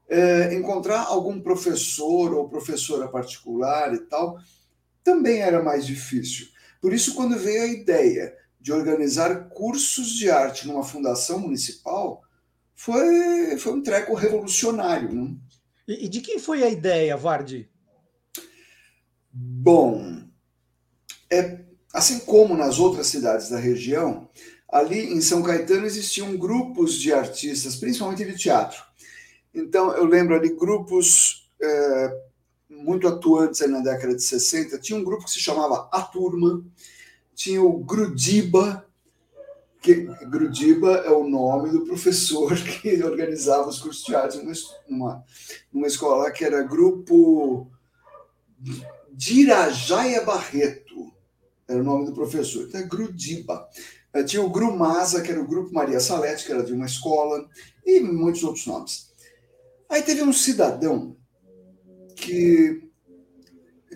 é, encontrar algum professor ou professora particular e tal também era mais difícil. Por isso, quando veio a ideia de organizar cursos de arte numa fundação municipal, foi, foi um treco revolucionário. Né? E, e de quem foi a ideia, Vardi? Bom, é, assim como nas outras cidades da região, ali em São Caetano existiam grupos de artistas, principalmente de teatro. Então, eu lembro ali grupos é, muito atuantes na década de 60. Tinha um grupo que se chamava A Turma, tinha o Grudiba, que Grudiba é o nome do professor que organizava os cursos de teatro numa, numa escola que era Grupo Dirajaia Barreto era o nome do professor. Então é Grudiba. Eh, tinha o Grumasa, que era o Grupo Maria Salete, que era de uma escola, e muitos outros nomes. Aí teve um cidadão que,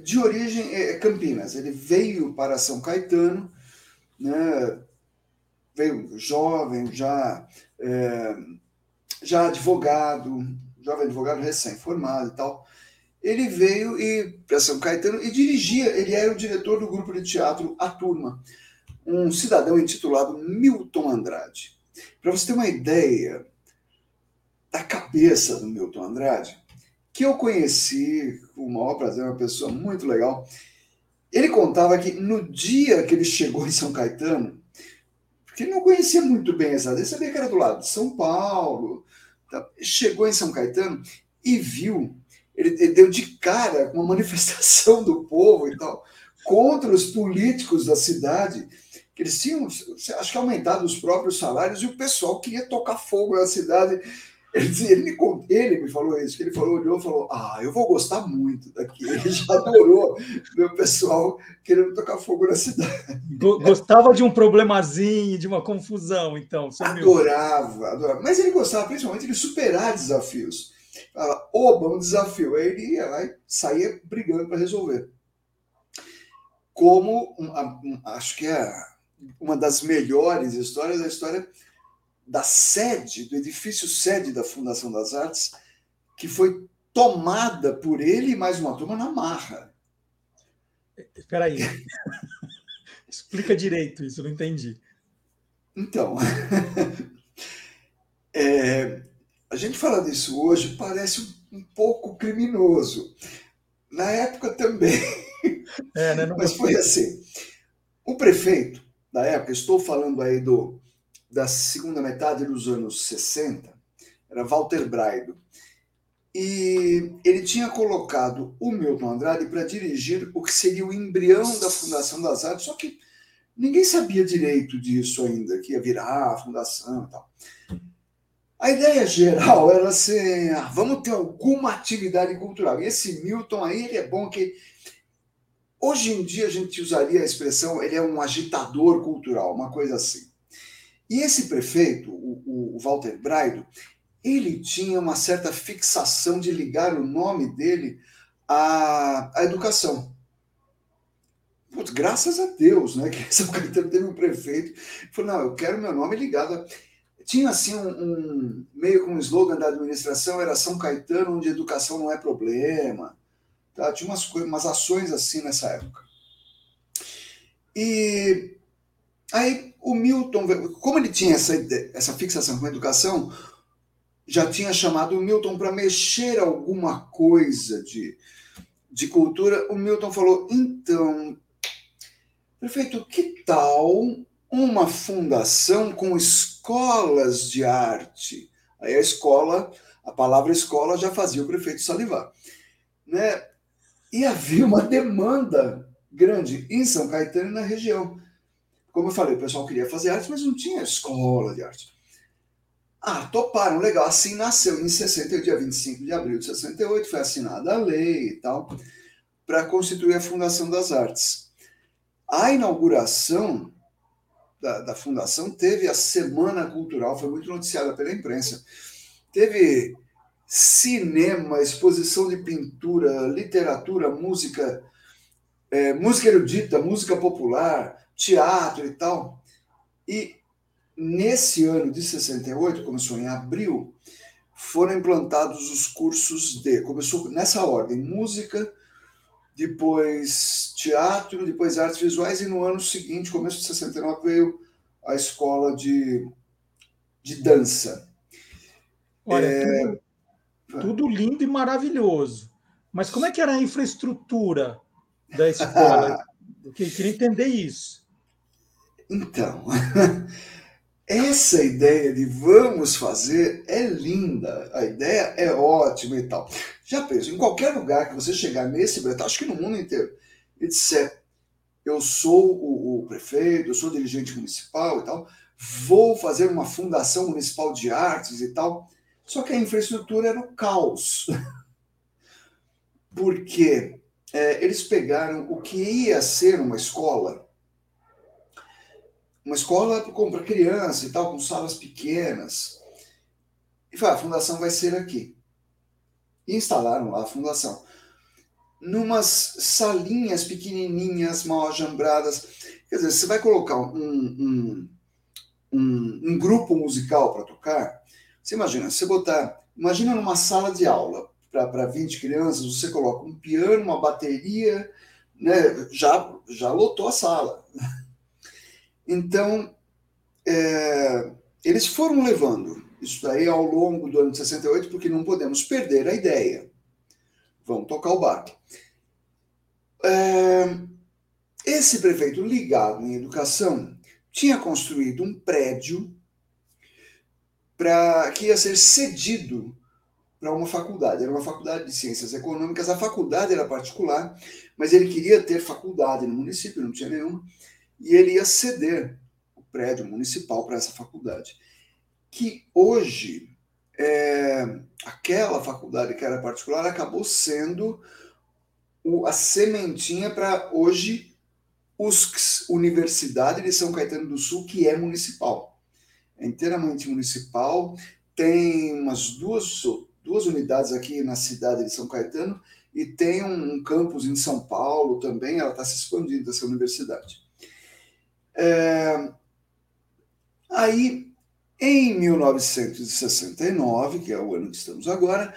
de origem é Campinas, ele veio para São Caetano, né, veio jovem, já, é, já advogado, jovem advogado recém-formado e tal, ele veio e para São Caetano e dirigia, ele era o diretor do grupo de teatro A Turma, um cidadão intitulado Milton Andrade. Para você ter uma ideia da cabeça do Milton Andrade, que eu conheci com o maior prazer, uma pessoa muito legal. Ele contava que no dia que ele chegou em São Caetano, porque ele não conhecia muito bem essa ele sabia que era do lado de São Paulo, tá? chegou em São Caetano e viu, ele, ele deu de cara com uma manifestação do povo e tal, contra os políticos da cidade, que eles tinham, acho que aumentado os próprios salários e o pessoal queria tocar fogo na cidade. Ele, ele, me, ele me falou isso, que ele falou, olhou e falou, ah, eu vou gostar muito daqui. Ele já adorou meu pessoal querendo tocar fogo na cidade. Gostava de um problemazinho, de uma confusão, então. Adorava, adorava. Mas ele gostava principalmente de superar desafios. Falava, oba, um desafio. Aí ele ia lá e saía brigando para resolver. Como, acho que é uma das melhores histórias, a história da sede, do edifício sede da Fundação das Artes, que foi tomada por ele e mais uma turma na marra. Espera aí. Explica direito isso, não entendi. Então, é, a gente fala disso hoje parece um pouco criminoso. Na época também. É, né? Mas foi assim. O prefeito, da época, estou falando aí do da segunda metade dos anos 60, era Walter Braido. E ele tinha colocado o Milton Andrade para dirigir o que seria o embrião da Fundação das Artes, só que ninguém sabia direito disso ainda, que ia virar a fundação e tal. A ideia geral era assim, ah, vamos ter alguma atividade cultural. E esse Milton aí, ele é bom que hoje em dia a gente usaria a expressão, ele é um agitador cultural, uma coisa assim. E esse prefeito, o, o Walter Braido, ele tinha uma certa fixação de ligar o nome dele à, à educação. Putz, graças a Deus, né? Que São Caetano teve um prefeito que falou: não, eu quero meu nome ligado. Tinha assim um, um meio com um slogan da administração, era São Caetano, onde educação não é problema. Tá? Tinha umas, umas ações assim nessa época. E Aí o Milton, como ele tinha essa, essa fixação com a educação, já tinha chamado o Milton para mexer alguma coisa de, de cultura. O Milton falou: então, prefeito, que tal uma fundação com escolas de arte? Aí a escola, a palavra escola já fazia o prefeito salivar. Né? E havia uma demanda grande em São Caetano e na região. Como eu falei, o pessoal queria fazer arte, mas não tinha escola de arte. Ah, toparam, legal. Assim nasceu em 68, dia 25 de abril de 68, foi assinada a lei e tal, para constituir a Fundação das Artes. A inauguração da, da fundação teve a Semana Cultural, foi muito noticiada pela imprensa. Teve cinema, exposição de pintura, literatura, música, é, música erudita, música popular, teatro e tal. E nesse ano de 68, começou em abril, foram implantados os cursos de. Começou nessa ordem: música, depois teatro, depois artes visuais, e no ano seguinte, começo de 69, veio a escola de, de dança. Olha, é... tudo, tudo lindo e maravilhoso. Mas como é que era a infraestrutura da escola? Eu queria entender isso. Então, essa ideia de vamos fazer é linda, a ideia é ótima e tal. Já penso, em qualquer lugar que você chegar nesse Brasil, acho que no mundo inteiro, e disser, eu sou o, o prefeito, eu sou dirigente municipal e tal, vou fazer uma fundação municipal de artes e tal, só que a infraestrutura era o caos. Porque é, eles pegaram o que ia ser uma escola, uma escola para criança e tal, com salas pequenas. E falei, ah, a fundação vai ser aqui. E instalaram lá a fundação. Numas salinhas pequenininhas, mal ajambradas. Quer dizer, você vai colocar um, um, um, um grupo musical para tocar. Você imagina, você botar. Imagina numa sala de aula para 20 crianças, você coloca um piano, uma bateria, né, já, já lotou a sala. Então, é, eles foram levando isso daí ao longo do ano de 68, porque não podemos perder a ideia. vamos tocar o barco. É, esse prefeito ligado em educação tinha construído um prédio para que ia ser cedido para uma faculdade. Era uma faculdade de ciências econômicas. A faculdade era particular, mas ele queria ter faculdade no município, não tinha nenhuma, e ele ia ceder o prédio municipal para essa faculdade. Que hoje, é, aquela faculdade que era particular acabou sendo o, a sementinha para hoje USCS, Universidade de São Caetano do Sul, que é municipal. É inteiramente municipal, tem umas duas, duas unidades aqui na cidade de São Caetano e tem um, um campus em São Paulo também, ela está se expandindo, essa universidade. É, aí, em 1969, que é o ano que estamos agora,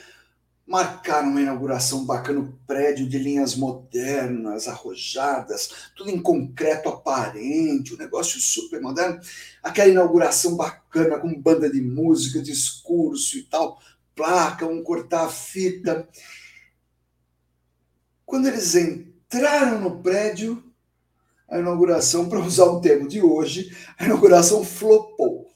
marcaram uma inauguração bacana, um prédio de linhas modernas, arrojadas, tudo em concreto aparente, um negócio super moderno. Aquela inauguração bacana, com banda de música, discurso e tal, placa, um cortar-fita. Quando eles entraram no prédio, a inauguração, para usar o termo de hoje, a inauguração flopou.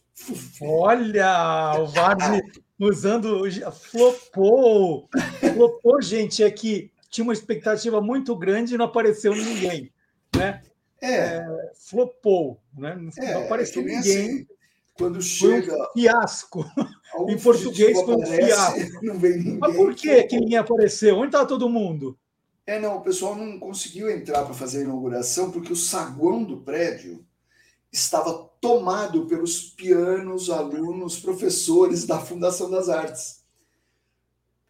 Olha, o Vardy usando flopou. Flopou, gente, é que tinha uma expectativa muito grande e não apareceu ninguém, né? É. é flopou, né? Não, é, apareceu é ninguém. Assim, quando chega. Foi um fiasco. Em português foi um fiasco. Não vem ninguém. Mas por que, que ninguém apareceu? Onde estava todo mundo? É, não, o pessoal não conseguiu entrar para fazer a inauguração porque o saguão do prédio estava tomado pelos pianos, alunos, professores da Fundação das Artes.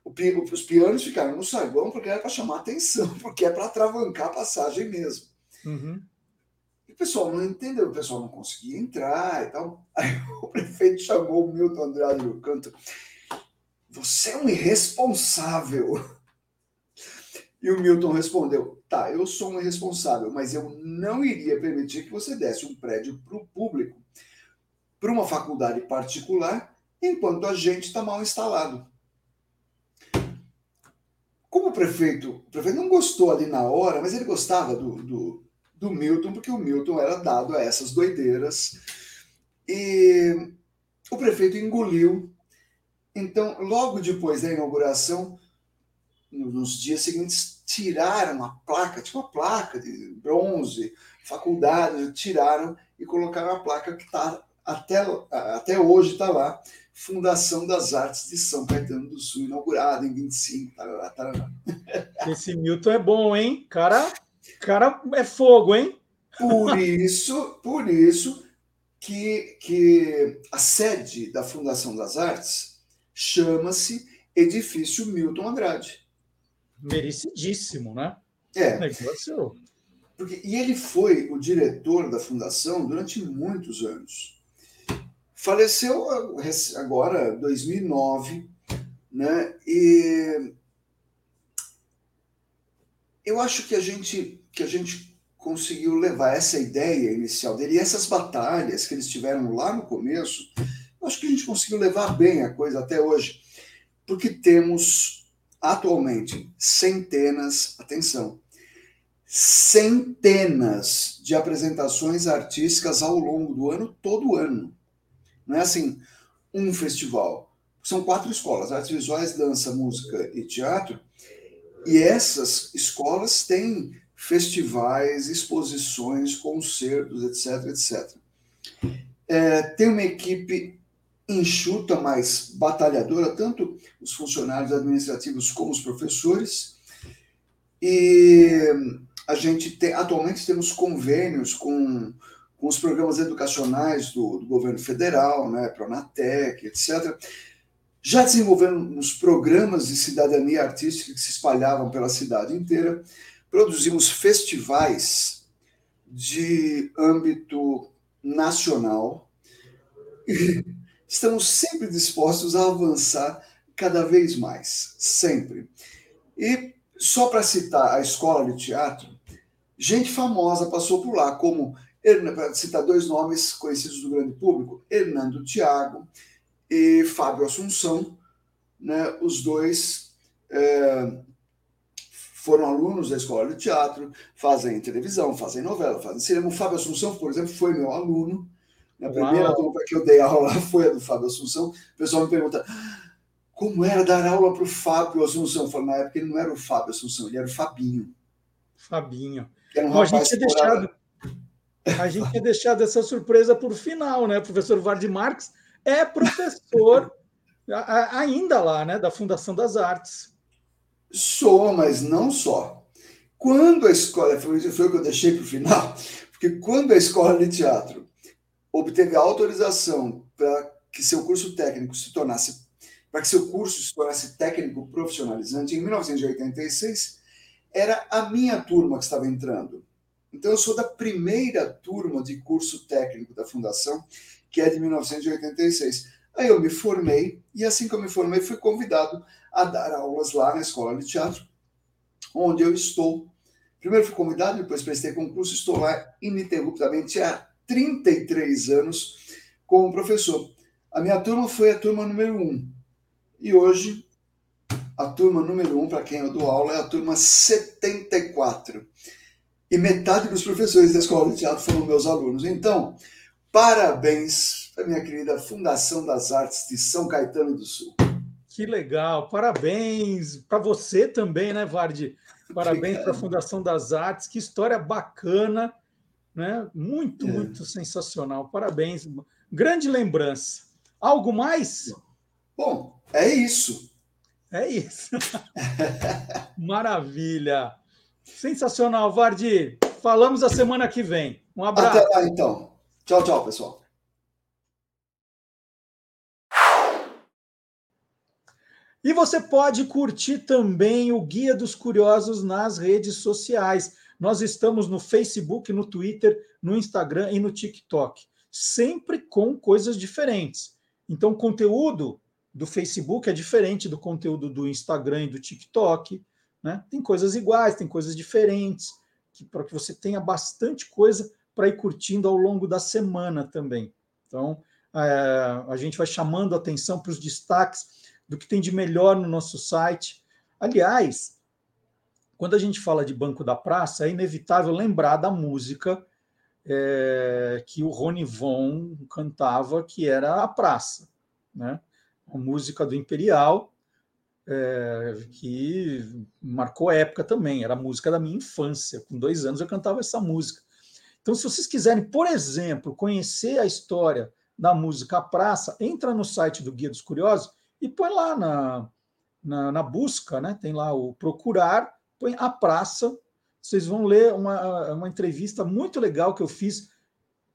Os pianos ficaram no saguão porque era para chamar atenção, porque é para atravancar a passagem mesmo. Uhum. E o pessoal não entendeu, o pessoal não conseguia entrar e tal. Aí o prefeito chamou o Milton Andrade no canto. Você é um irresponsável. E o Milton respondeu: tá, eu sou um irresponsável, mas eu não iria permitir que você desse um prédio para o público, para uma faculdade particular, enquanto a gente está mal instalado. Como o prefeito, o prefeito não gostou ali na hora, mas ele gostava do, do, do Milton, porque o Milton era dado a essas doideiras. E o prefeito engoliu. Então, logo depois da inauguração, nos dias seguintes tiraram a placa, tinha uma placa de bronze, faculdade, tiraram e colocaram a placa que está até, até hoje está lá, Fundação das Artes de São Caetano do Sul, inaugurada em 25. Tarará, tarará. Esse Milton é bom, hein? Cara, cara é fogo, hein? Por isso, por isso que, que a sede da Fundação das Artes chama-se Edifício Milton Andrade merecidíssimo, né? É. Negócio. Porque, e ele foi o diretor da fundação durante muitos anos. Faleceu agora, 2009, né? E eu acho que a gente que a gente conseguiu levar essa ideia inicial dele e essas batalhas que eles tiveram lá no começo, acho que a gente conseguiu levar bem a coisa até hoje, porque temos atualmente centenas, atenção, centenas de apresentações artísticas ao longo do ano, todo ano. Não é assim, um festival. São quatro escolas: artes visuais, dança, música e teatro. E essas escolas têm festivais, exposições, concertos, etc, etc. É, tem uma equipe enxuta, mas batalhadora, tanto os funcionários administrativos como os professores. E a gente tem, atualmente temos convênios com, com os programas educacionais do, do governo federal, né, Pronatec, etc. Já desenvolvemos programas de cidadania artística que se espalhavam pela cidade inteira. Produzimos festivais de âmbito nacional estamos sempre dispostos a avançar cada vez mais, sempre. E só para citar a escola de teatro, gente famosa passou por lá, como, para citar dois nomes conhecidos do grande público, Hernando Thiago e Fábio Assunção, né, os dois é, foram alunos da escola de teatro, fazem televisão, fazem novela, fazem cinema. O Fábio Assunção, por exemplo, foi meu aluno. A primeira Uau. que eu dei aula foi a do Fábio Assunção. O pessoal me pergunta como era dar aula para o Fábio Assunção. Eu falo, na época ele não era o Fábio Assunção, ele era o Fabinho. Fabinho. Um Bom, a gente tinha deixado, a gente tinha deixado essa surpresa por final, né? O professor Vardy Marques é professor ainda lá, né? Da Fundação das Artes. Sou, mas não só. Quando a escola, foi, foi o que eu deixei para o final, porque quando a escola de teatro obteve autorização para que seu curso técnico se tornasse, para que seu curso se tornasse técnico profissionalizante, em 1986, era a minha turma que estava entrando. Então, eu sou da primeira turma de curso técnico da Fundação, que é de 1986. Aí eu me formei, e assim que eu me formei, fui convidado a dar aulas lá na Escola de Teatro, onde eu estou. Primeiro fui convidado, depois prestei concurso, estou lá ininterruptamente há 33 anos como professor. A minha turma foi a turma número um. E hoje, a turma número um, para quem eu dou aula, é a turma 74 e metade dos professores da Escola de Teatro foram meus alunos. Então, parabéns para minha querida Fundação das Artes de São Caetano do Sul. Que legal, parabéns para você também, né, Vardi? Parabéns para a Fundação das Artes, que história bacana, né? Muito, é. muito sensacional. Parabéns, grande lembrança. Algo mais? Bom, é isso. É isso. Maravilha. Sensacional, Vardi. Falamos a semana que vem. Um abraço. Até lá, então. Tchau, tchau, pessoal. E você pode curtir também o Guia dos Curiosos nas redes sociais. Nós estamos no Facebook, no Twitter, no Instagram e no TikTok, sempre com coisas diferentes. Então, o conteúdo do Facebook é diferente do conteúdo do Instagram e do TikTok. Né? Tem coisas iguais, tem coisas diferentes, para que você tenha bastante coisa para ir curtindo ao longo da semana também. Então, é, a gente vai chamando atenção para os destaques do que tem de melhor no nosso site. Aliás, quando a gente fala de Banco da Praça, é inevitável lembrar da música é, que o Rony Von cantava, que era A Praça, né? a música do Imperial, é, que marcou época também, era a música da minha infância. Com dois anos eu cantava essa música. Então, se vocês quiserem, por exemplo, conhecer a história da música A Praça, entra no site do Guia dos Curiosos e põe lá na, na, na busca, né? tem lá o procurar, põe A Praça, vocês vão ler uma, uma entrevista muito legal que eu fiz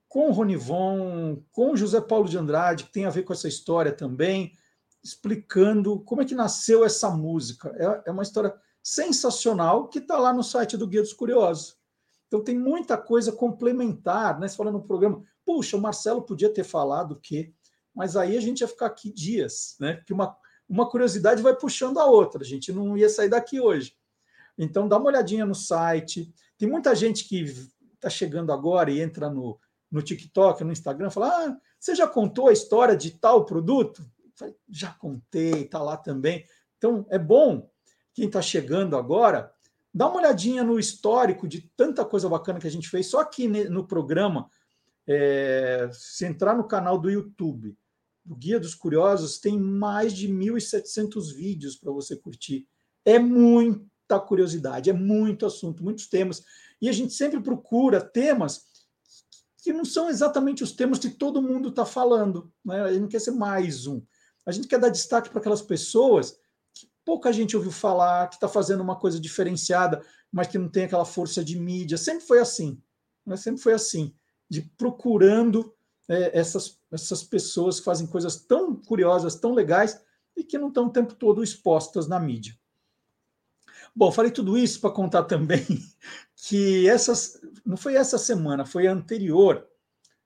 com o Ronivon, com o José Paulo de Andrade, que tem a ver com essa história também explicando como é que nasceu essa música. É, é uma história sensacional que está lá no site do Guia dos Curiosos. Então tem muita coisa complementar, né? Você fala no programa, puxa, o Marcelo podia ter falado que, mas aí a gente ia ficar aqui dias, né? Que uma, uma curiosidade vai puxando a outra, a gente não ia sair daqui hoje. Então dá uma olhadinha no site. Tem muita gente que está chegando agora e entra no, no TikTok, no Instagram, fala: ah, você já contou a história de tal produto? Já contei, está lá também. Então, é bom, quem está chegando agora, dá uma olhadinha no histórico de tanta coisa bacana que a gente fez. Só aqui no programa, é, se entrar no canal do YouTube, do Guia dos Curiosos, tem mais de 1.700 vídeos para você curtir. É muita curiosidade, é muito assunto, muitos temas. E a gente sempre procura temas que não são exatamente os temas que todo mundo está falando. Né? A gente não quer ser mais um. A gente quer dar destaque para aquelas pessoas que pouca gente ouviu falar, que está fazendo uma coisa diferenciada, mas que não tem aquela força de mídia. Sempre foi assim. Né? Sempre foi assim, de procurando é, essas, essas pessoas que fazem coisas tão curiosas, tão legais, e que não estão o tempo todo expostas na mídia. Bom, falei tudo isso para contar também que essas não foi essa semana, foi a anterior,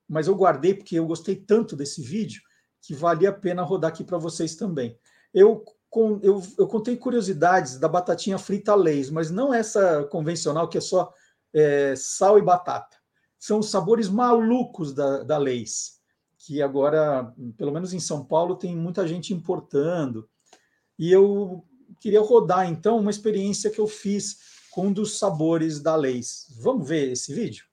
mas eu guardei porque eu gostei tanto desse vídeo que valia a pena rodar aqui para vocês também. Eu, com, eu, eu contei curiosidades da batatinha frita Leis, mas não essa convencional que é só é, sal e batata. São os sabores malucos da, da Leis, que agora, pelo menos em São Paulo, tem muita gente importando. E eu queria rodar então uma experiência que eu fiz com um dos sabores da Leis. Vamos ver esse vídeo?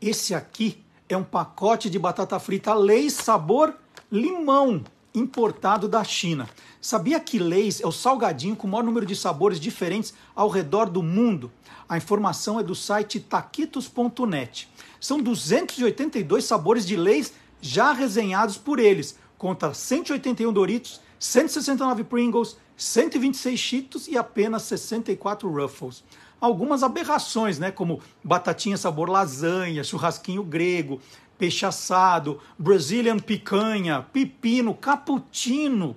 Esse aqui é um pacote de batata frita Leis sabor limão, importado da China. Sabia que Leis é o salgadinho com o maior número de sabores diferentes ao redor do mundo? A informação é do site taquitos.net. São 282 sabores de Leis já resenhados por eles, contra 181 Doritos, 169 Pringles, 126 Cheetos e apenas 64 Ruffles. Algumas aberrações, né, como batatinha sabor lasanha, churrasquinho grego, peixe assado, Brazilian picanha, pepino, cappuccino.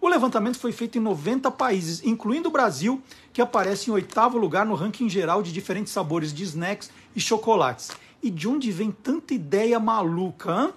O levantamento foi feito em 90 países, incluindo o Brasil, que aparece em oitavo lugar no ranking geral de diferentes sabores de snacks e chocolates. E de onde vem tanta ideia maluca, hein?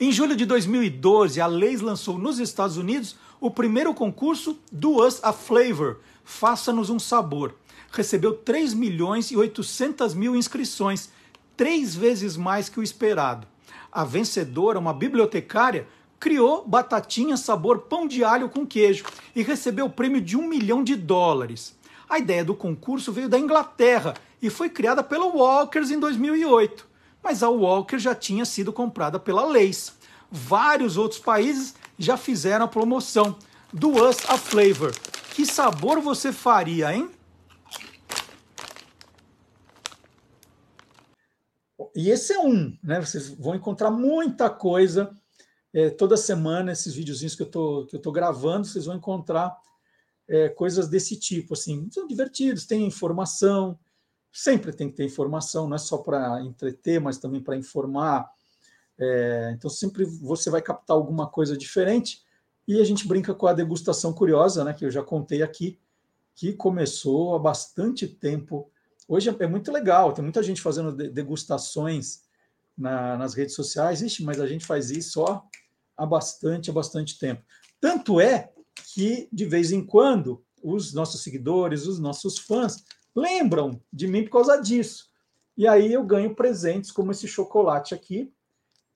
Em julho de 2012, a Leis lançou nos Estados Unidos o primeiro concurso Do Us a Flavor, Faça-nos um Sabor. Recebeu 3 milhões e 800 mil inscrições, três vezes mais que o esperado. A vencedora, uma bibliotecária, criou batatinha sabor pão de alho com queijo e recebeu o prêmio de um milhão de dólares. A ideia do concurso veio da Inglaterra e foi criada pela Walkers em 2008, mas a Walker já tinha sido comprada pela Lays. Vários outros países já fizeram a promoção do Us a Flavor. Que sabor você faria, hein? E esse é um, né? Vocês vão encontrar muita coisa é, toda semana. Esses videozinhos que eu tô que eu gravando, vocês vão encontrar é, coisas desse tipo, assim, são divertidos, tem informação, sempre tem que ter informação, não é só para entreter, mas também para informar é, então, sempre você vai captar alguma coisa diferente. E a gente brinca com a degustação curiosa, né, que eu já contei aqui, que começou há bastante tempo. Hoje é muito legal, tem muita gente fazendo degustações na, nas redes sociais, Ixi, mas a gente faz isso ó, há bastante, há bastante tempo. Tanto é que, de vez em quando, os nossos seguidores, os nossos fãs, lembram de mim por causa disso. E aí eu ganho presentes como esse chocolate aqui,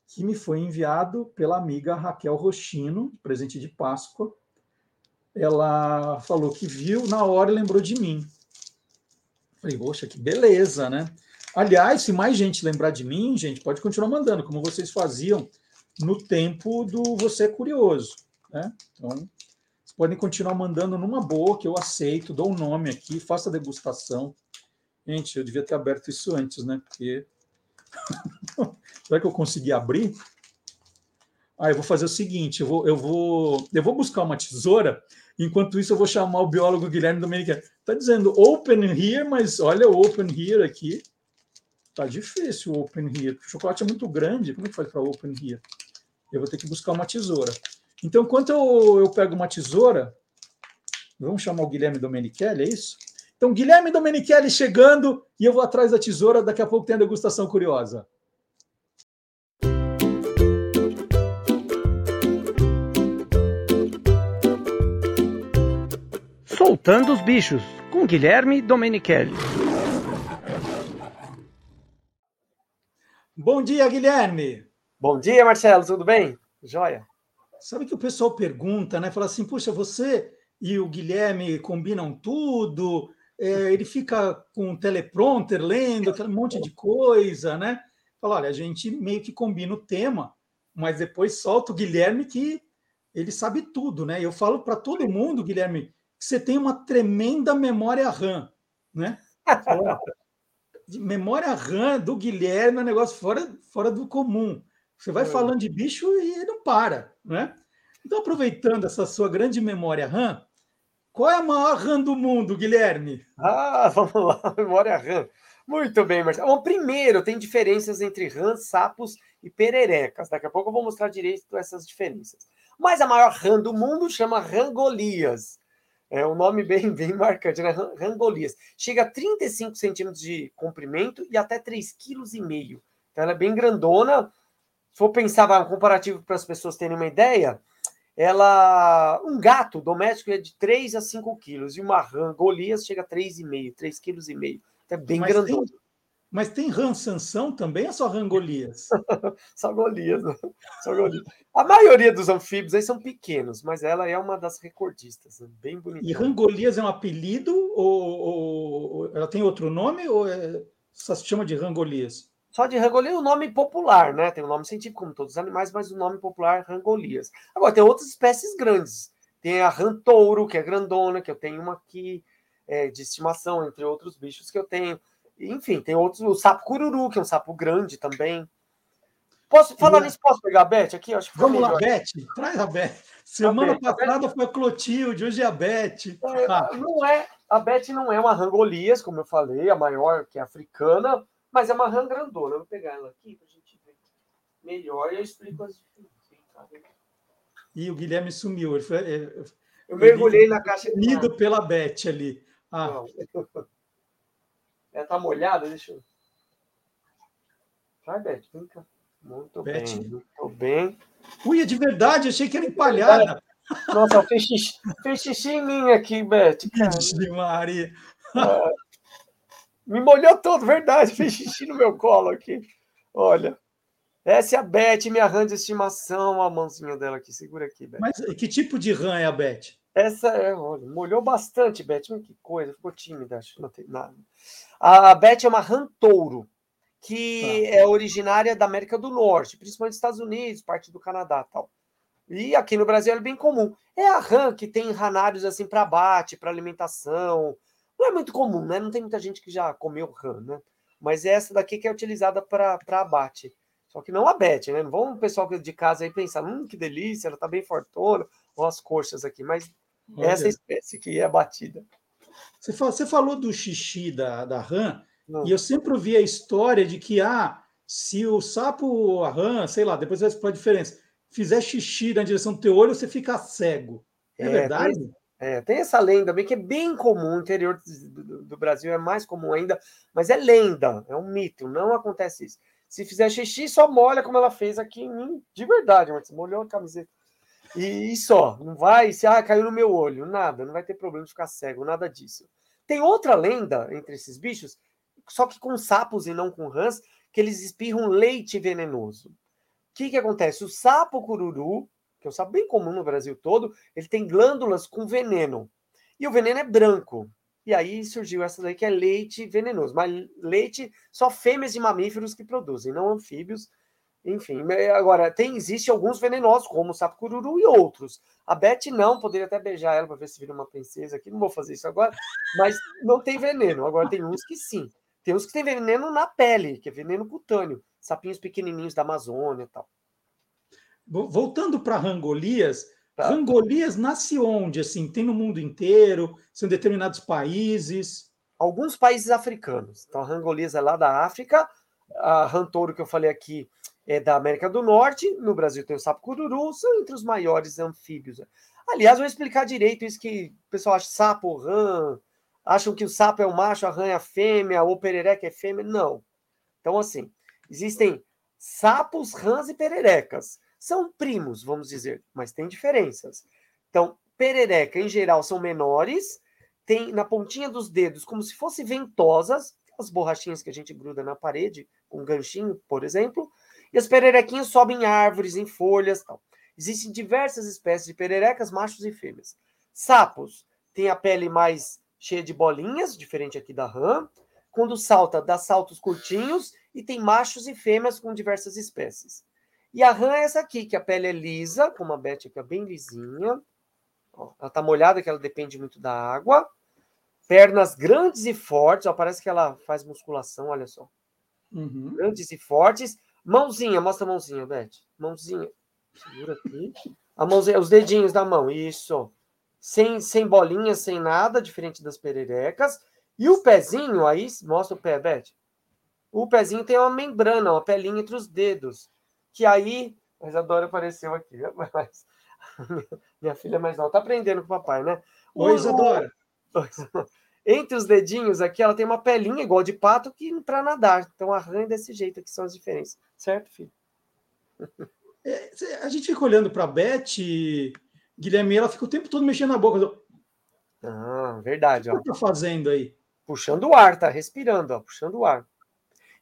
que me foi enviado pela amiga Raquel Rochino, presente de Páscoa. Ela falou que viu na hora e lembrou de mim. Falei, poxa, que beleza, né? Aliás, se mais gente lembrar de mim, gente, pode continuar mandando, como vocês faziam no tempo do Você é Curioso, né? Então, vocês podem continuar mandando numa boa, que eu aceito, dou o um nome aqui, faça a degustação. Gente, eu devia ter aberto isso antes, né? Porque Será que eu consegui abrir? Ah, eu vou fazer o seguinte: eu vou, eu vou, eu vou buscar uma tesoura. Enquanto isso, eu vou chamar o biólogo Guilherme Domenicali. Está dizendo open here, mas olha o open here aqui. Tá difícil o open here. O chocolate é muito grande. Como é que faz para open here? Eu vou ter que buscar uma tesoura. Então, enquanto eu, eu pego uma tesoura, vamos chamar o Guilherme Domenicali, é isso? Então, Guilherme Domenichelli chegando e eu vou atrás da tesoura. Daqui a pouco tem a degustação curiosa. Soltando os bichos, com Guilherme Domenichelli. Bom dia, Guilherme. Bom dia, Marcelo, tudo bem? Joia. Sabe que o pessoal pergunta, né? Fala assim, puxa, você e o Guilherme combinam tudo, é, ele fica com um teleprompter lendo aquele monte de coisa, né? Fala, olha, a gente meio que combina o tema, mas depois solta o Guilherme que ele sabe tudo, né? Eu falo para todo mundo, Guilherme, você tem uma tremenda memória RAM, né? memória RAM do Guilherme é um negócio fora, fora do comum. Você vai é. falando de bicho e não para, né? Então, aproveitando essa sua grande memória RAM, qual é a maior RAM do mundo, Guilherme? Ah, vamos lá, memória RAM. Muito bem, Marcelo. Bom, primeiro, tem diferenças entre rãs, sapos e pererecas. Daqui a pouco eu vou mostrar direito essas diferenças. Mas a maior rã do mundo chama Rangolias. É um nome bem, bem marcante, né? Rangolias. Chega a 35 centímetros de comprimento e até 3,5 kg. Então ela é bem grandona. Se for pensar, um comparativo para as pessoas terem uma ideia, ela um gato doméstico é de 3 a 5 quilos e uma rã Golias chega a 3,5, 3,5 kg. Então é bem grandona. Tem, Mas tem rã Sansão também ou só rã Golias? só Golias, né? só Golias. A maioria dos anfíbios aí são pequenos, mas ela é uma das recordistas, né? bem bonita. E rã Golias é um apelido ou, ou, ela tem outro nome ou é, só se chama de rã Golias? Só de rangolias o nome popular, né? Tem o um nome científico, como todos os animais, mas o nome popular é rangolias. Agora, tem outras espécies grandes. Tem a rantouro, que é grandona, que eu tenho uma aqui é, de estimação, entre outros bichos que eu tenho. Enfim, tem outros. O sapo cururu, que é um sapo grande também. Posso falar nisso? Posso pegar a Beth aqui? Acho que Vamos lá, Beth. Traz a Beth. Semana a passada a foi a Clotilde, hoje é a Beth. É, ah. Não é. A Beth não é uma rangolias, como eu falei, a maior que é africana, mas é uma rã grandona. Eu vou pegar ela aqui para a gente ver melhor e eu explico as diferenças. E o Guilherme sumiu. Ele foi, eu mergulhei na caixa. Unido pela Beth ali. Ah. Ela tá molhada? Deixa eu. Vai, Beth, vem cá. Muito Beth. bem, muito bem. Ui, é de verdade, achei que era empalhada. Nossa, fez xixi, fez xixi em mim aqui, Beth. Vixe, Maria. É, me molhou todo, verdade. Fez xixi no meu colo aqui. Olha. Essa é a Beth, minha rã de estimação. A mãozinha dela aqui. Segura aqui, Beth. Mas que tipo de rã é a Beth? Essa é, olha, molhou bastante, Beth. Que coisa, ficou tímida, acho que não tem nada. A Beth é uma rã touro, que tá. é originária da América do Norte, principalmente dos Estados Unidos, parte do Canadá tal. E aqui no Brasil é bem comum. É a rã que tem ranários assim para abate, para alimentação, não é muito comum, né? Não tem muita gente que já comeu rã, né? Mas é essa daqui que é utilizada para abate. Só que não abete, né? Não vamos o pessoal de casa aí pensar, hum, que delícia, ela tá bem fortona, olha as coxas aqui, mas Olha. essa espécie que é abatida. Você, você falou do xixi da, da rã, não. e eu sempre ouvi a história de que, ah, se o sapo, a rã, sei lá, depois vai explicar a diferença, fizer xixi na direção do teu olho, você fica cego. É, é verdade? Tem, é, tem essa lenda bem que é bem comum, no interior do, do, Brasil é mais comum ainda, mas é lenda, é um mito, não acontece isso. Se fizer xixi, só molha como ela fez aqui em mim, de verdade, mas molhou a camiseta. E, só, não vai, se ah, caiu no meu olho, nada, não vai ter problema de ficar cego, nada disso. Tem outra lenda entre esses bichos, só que com sapos e não com rãs, que eles espirram leite venenoso. O que, que acontece? O sapo cururu, que é um sapo bem comum no Brasil todo, ele tem glândulas com veneno. E o veneno é branco. E aí surgiu essa daí que é leite venenoso. Mas leite só fêmeas de mamíferos que produzem, não anfíbios. Enfim, agora tem existe alguns venenosos, como o sapo cururu e outros. A Beth não, poderia até beijar ela para ver se vira uma princesa aqui. Não vou fazer isso agora, mas não tem veneno. Agora tem uns que sim. Tem uns que tem veneno na pele, que é veneno cutâneo. Sapinhos pequenininhos da Amazônia e tal. Voltando para Rangolias, tá. Rangolias nasce onde? Assim, tem no mundo inteiro? São determinados países? Alguns países africanos. Então, a Rangolias é lá da África. A Rantouro, que eu falei aqui, é da América do Norte. No Brasil tem o sapo cururu, são entre os maiores anfíbios. Aliás, vou explicar direito isso que o pessoal acha sapo, rã, acham que o sapo é o macho, a rã é a fêmea, ou perereca é fêmea. Não. Então, assim, existem sapos, rãs e pererecas. São primos, vamos dizer, mas tem diferenças. Então, perereca, em geral, são menores, tem na pontinha dos dedos como se fossem ventosas, as borrachinhas que a gente gruda na parede, com um ganchinho, por exemplo, e as pererequinhas sobem em árvores, em folhas tal. Existem diversas espécies de pererecas, machos e fêmeas. Sapos têm a pele mais cheia de bolinhas, diferente aqui da rã. Quando salta, dá saltos curtinhos e tem machos e fêmeas com diversas espécies. E a rã é essa aqui, que a pele é lisa, como a Beth aqui, é bem lisinha. Ó, ela tá molhada, que ela depende muito da água. Pernas grandes e fortes, ó, parece que ela faz musculação, olha só. Uhum. Grandes e fortes. Mãozinha, mostra a mãozinha, Beth. Mãozinha. Segura aqui. A mãozinha, os dedinhos da mão, isso. Sem, sem bolinha, sem nada, diferente das pererecas. E o pezinho, aí, mostra o pé, Beth. O pezinho tem uma membrana, uma pelinha entre os dedos que aí. Mas a Dora apareceu aqui. Mas... Minha filha mais nova. Tá aprendendo com o papai, né? Oi, Isadora. Entre os dedinhos aqui, ela tem uma pelinha igual de pato que para nadar. Então arranha desse jeito aqui são as diferenças. Certo, filho? É, a gente fica olhando para a Beth, Guilherme, ela fica o tempo todo mexendo na boca. Ah, verdade. O que tá fazendo aí? Puxando o ar, tá respirando, ó, puxando o ar.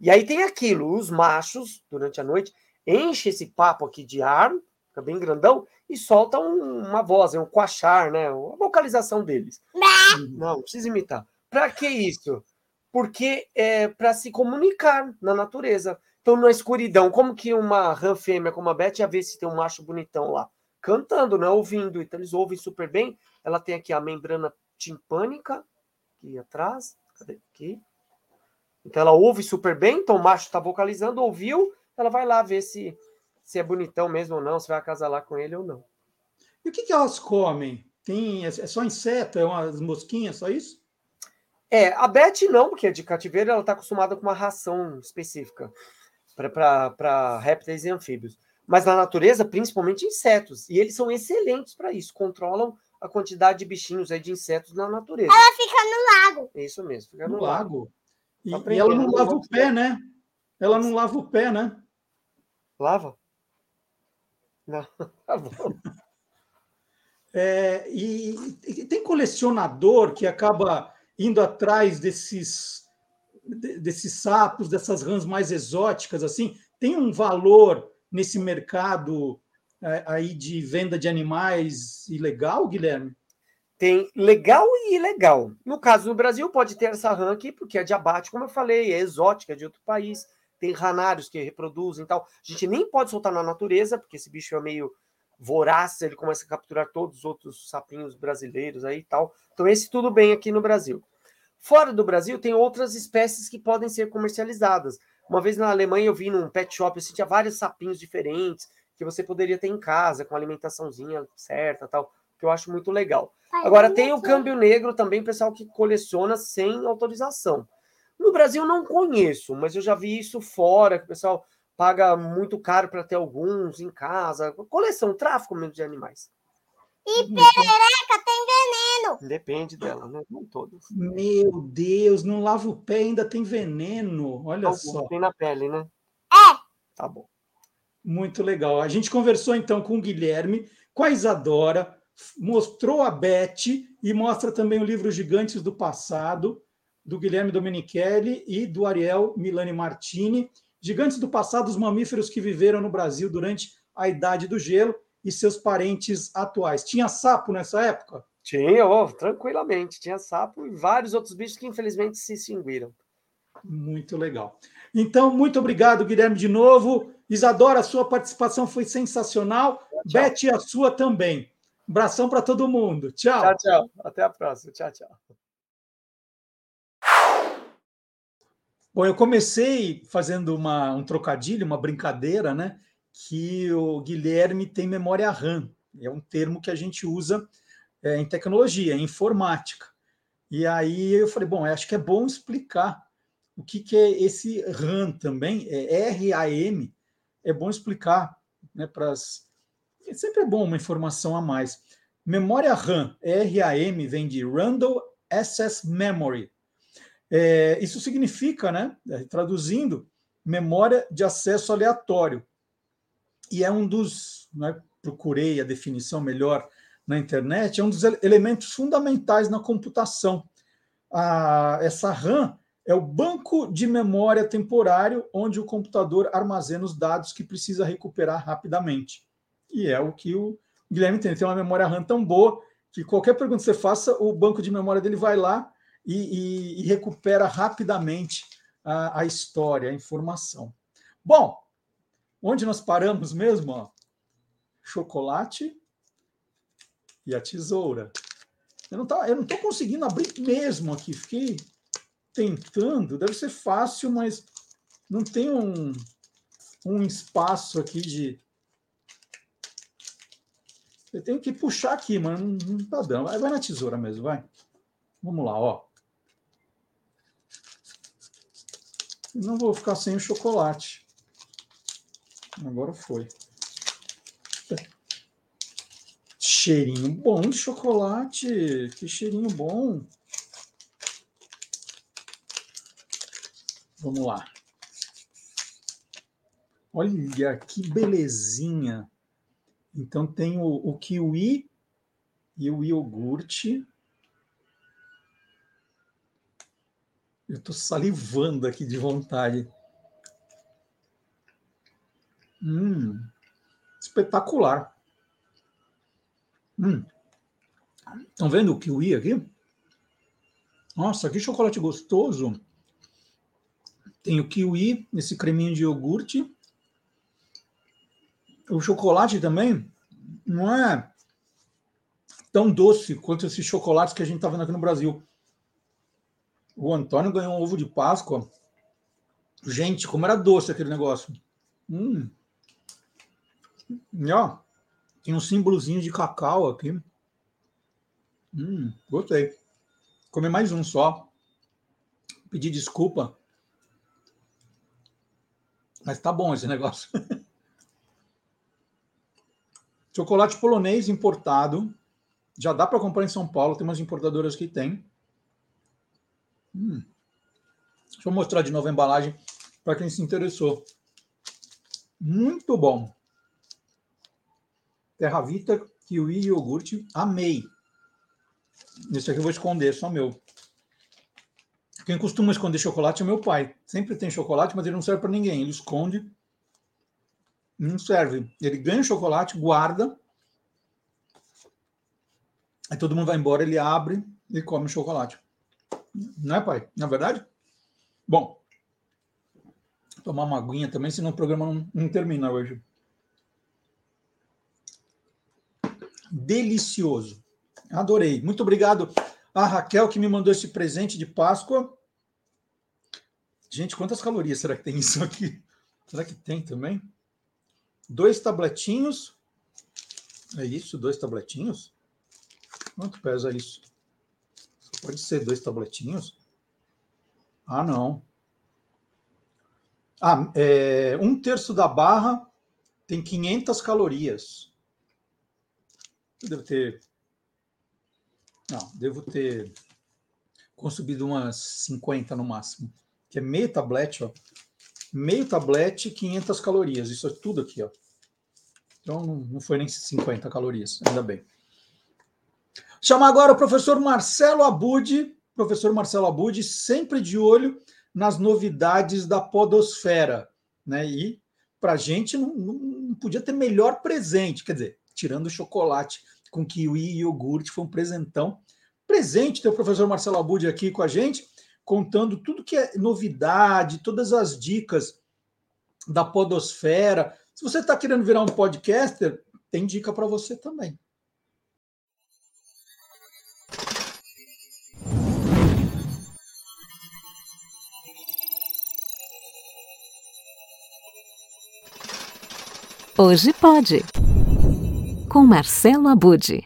E aí tem aquilo, os machos, durante a noite, enchem esse papo aqui de ar, fica bem grandão, e soltam um, uma voz, um coachar, né? A vocalização deles. Não, não precisa imitar. Para que isso? Porque é para se comunicar na natureza. Então, na escuridão, como que uma rã fêmea como a Beth ia ver se tem um macho bonitão lá? Cantando, né? Ouvindo. Então, eles ouvem super bem. Ela tem aqui a membrana timpânica, aqui atrás. Cadê? Aqui. Então, ela ouve super bem. Então, o macho está vocalizando, ouviu. Ela vai lá ver se, se é bonitão mesmo ou não, se vai acasalar com ele ou não. E o que, que elas comem? Tem, é só inseto? É umas mosquinhas, só isso? É, a Beth não, porque é de cativeiro, ela está acostumada com uma ração específica para répteis e anfíbios. Mas na natureza, principalmente insetos. E eles são excelentes para isso, controlam a quantidade de bichinhos aí de insetos na natureza. Ela fica no lago. Isso mesmo, fica no, No lago. lago. E, Tá e ela não lava o pé, né? Ela não lava o pé, né? Lava? Não, tá bom. É, e, e tem colecionador que acaba indo atrás desses, de- desses sapos, dessas rãs mais exóticas, assim. Tem um valor nesse mercado é, aí de venda de animais ilegal, Guilherme? Tem legal e ilegal. No caso, no Brasil, pode ter essa rã aqui, porque é de abate, como eu falei, é exótica, é de outro país. Tem ranários que reproduzem e tal. A gente nem pode soltar na natureza, porque esse bicho é meio voraz, ele começa a capturar todos os outros sapinhos brasileiros aí e tal. Então, esse tudo bem aqui no Brasil. Fora do Brasil, tem outras espécies que podem ser comercializadas. Uma vez na Alemanha, eu vi num pet shop, assim, tinha vários sapinhos diferentes que você poderia ter em casa, com alimentaçãozinha certa tal, que eu acho muito legal. Agora, tem o câmbio negro também, pessoal que coleciona sem autorização. No Brasil, não conheço, mas eu já vi isso fora, que o pessoal paga muito caro para ter alguns em casa. Coleção, tráfico mesmo de animais. E perereca tem veneno. Depende dela, né? Não todas. Meu Deus, não lava o pé, ainda tem veneno. Olha Alguns só. tem na pele, né? É. Tá bom. Muito legal. A gente conversou então com o Guilherme, com a Isadora, mostrou a Beth e mostra também o livro Gigantes do Passado, do Guilherme Domenichelli e do Ariel Milani Martini. Gigantes do Passado, os mamíferos que viveram no Brasil durante a Idade do Gelo e seus parentes atuais. Tinha sapo nessa época? Tinha, ó, tranquilamente. Tinha sapo e vários outros bichos que infelizmente se extinguiram. Muito legal. Então, muito obrigado, Guilherme, de novo. Isadora, a sua participação foi sensacional. Tchau. Beth, a sua também. Abração para todo mundo. Tchau. Tchau, tchau. Até a próxima. Tchau, tchau. Bom, eu comecei fazendo uma, um trocadilho, uma brincadeira, né? Que o Guilherme tem memória RAM. É um termo que a gente usa é, em tecnologia, em informática. E aí eu falei, bom, acho que é bom explicar o que, que é esse RAM também, é RAM, é bom explicar, né? Para sempre é bom uma informação a mais. Memória RAM, RAM vem de Random Access Memory. É, isso significa, né, traduzindo, memória de acesso aleatório. E é um dos, né, procurei a definição melhor na internet, é um dos elementos fundamentais na computação. A, essa RAM é o banco de memória temporário onde o computador armazena os dados que precisa recuperar rapidamente. E é o que o Guilherme tem. Ele tem uma memória RAM tão boa que qualquer pergunta que você faça, o banco de memória dele vai lá e, e, e recupera rapidamente a, a, história, a informação. Bom, onde nós paramos mesmo? Ó, chocolate e a tesoura. Eu não tá, eu não estou conseguindo abrir mesmo aqui. Fiquei tentando. Deve ser fácil, mas não tem um, um espaço aqui de. Eu tenho que puxar aqui, mas não, não tá dando. Vai na tesoura mesmo, vai. Vamos lá, ó. Não vou ficar sem o chocolate. Agora foi. Cheirinho bom de chocolate. Que cheirinho bom. Vamos lá. Olha que belezinha. Então tem o, o kiwi e o iogurte. Eu estou salivando aqui de vontade. Hum, espetacular. Hum. Estão vendo o kiwi aqui? Nossa, que chocolate gostoso. Tem o kiwi, esse creminho de iogurte. O chocolate também não é tão doce quanto esses chocolates que a gente está vendo aqui no Brasil. O Antônio ganhou um ovo de Páscoa. Gente, como era doce aquele negócio. Hum. E ó, tem um símbolozinho de cacau aqui. Hum, gostei. Comer mais um só. Pedir desculpa. Mas tá bom esse negócio. Chocolate polonês importado. Já dá para comprar em São Paulo, tem umas importadoras que tem. Hum. Deixa eu mostrar de novo a embalagem para quem se interessou. Muito bom. Terra Vita, kiwi e iogurte. Amei. Esse aqui eu vou esconder, só meu. Quem costuma esconder chocolate é meu pai. Sempre tem chocolate, mas ele não serve para ninguém. Ele esconde. Não serve. Ele ganha o chocolate, guarda. Aí todo mundo vai embora, ele abre e come o chocolate. Não é, pai? Na é verdade? Bom, tomar uma aguinha também, senão o programa não, não termina hoje. Delicioso. Adorei. Muito obrigado a Raquel que me mandou esse presente de Páscoa. Gente, quantas calorias será que tem isso aqui? Será que tem também? Dois tabletinhos. É isso, dois tabletinhos? Quanto pesa isso? Pode ser dois tabletinhos? Ah, não. Ah, é, um terço da barra tem 500 calorias. Eu devo ter. Não, devo ter consumido umas 50 no máximo. Que é meio tablete, ó. Meio tablete, 500 calorias. Isso é tudo aqui, ó. Então não foi nem 50 calorias, ainda bem. Chamar agora o professor Marcelo Abud. Professor Marcelo Abud, sempre de olho nas novidades da podosfera. Né? E para a gente não, não, podia ter melhor presente, quer dizer, tirando o chocolate com kiwi e iogurte, foi um presentão. Presente ter o professor Marcelo Abud aqui com a gente, contando tudo que é novidade, todas as dicas da podosfera. Se você está querendo virar um podcaster, tem dica para você também. Hoje pode. Com Marcelo Abude.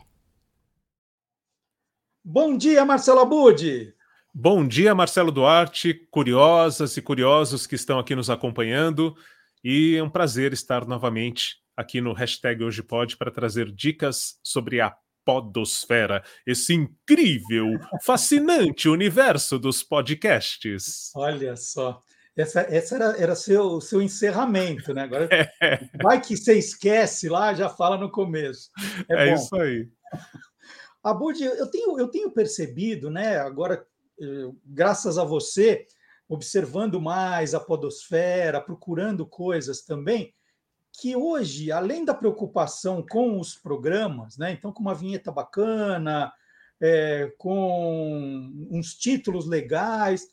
Bom dia, Marcelo Abude. Bom dia, Marcelo Duarte, curiosas e curiosos que estão aqui nos acompanhando. E é um prazer estar novamente aqui no hashtag Hoje Pode para trazer dicas sobre a podosfera, esse incrível, fascinante universo dos podcasts. Olha só. Essa, essa era, era seu, seu encerramento, né? Agora é. vai que você esquece lá, já fala no começo. É, é isso aí. Abud, eu tenho, eu tenho percebido, né? Agora, eh, graças a você, observando mais a podosfera, procurando coisas também, que hoje, além da preocupação com os programas, né? Então, com uma vinheta bacana, é, com uns títulos legais,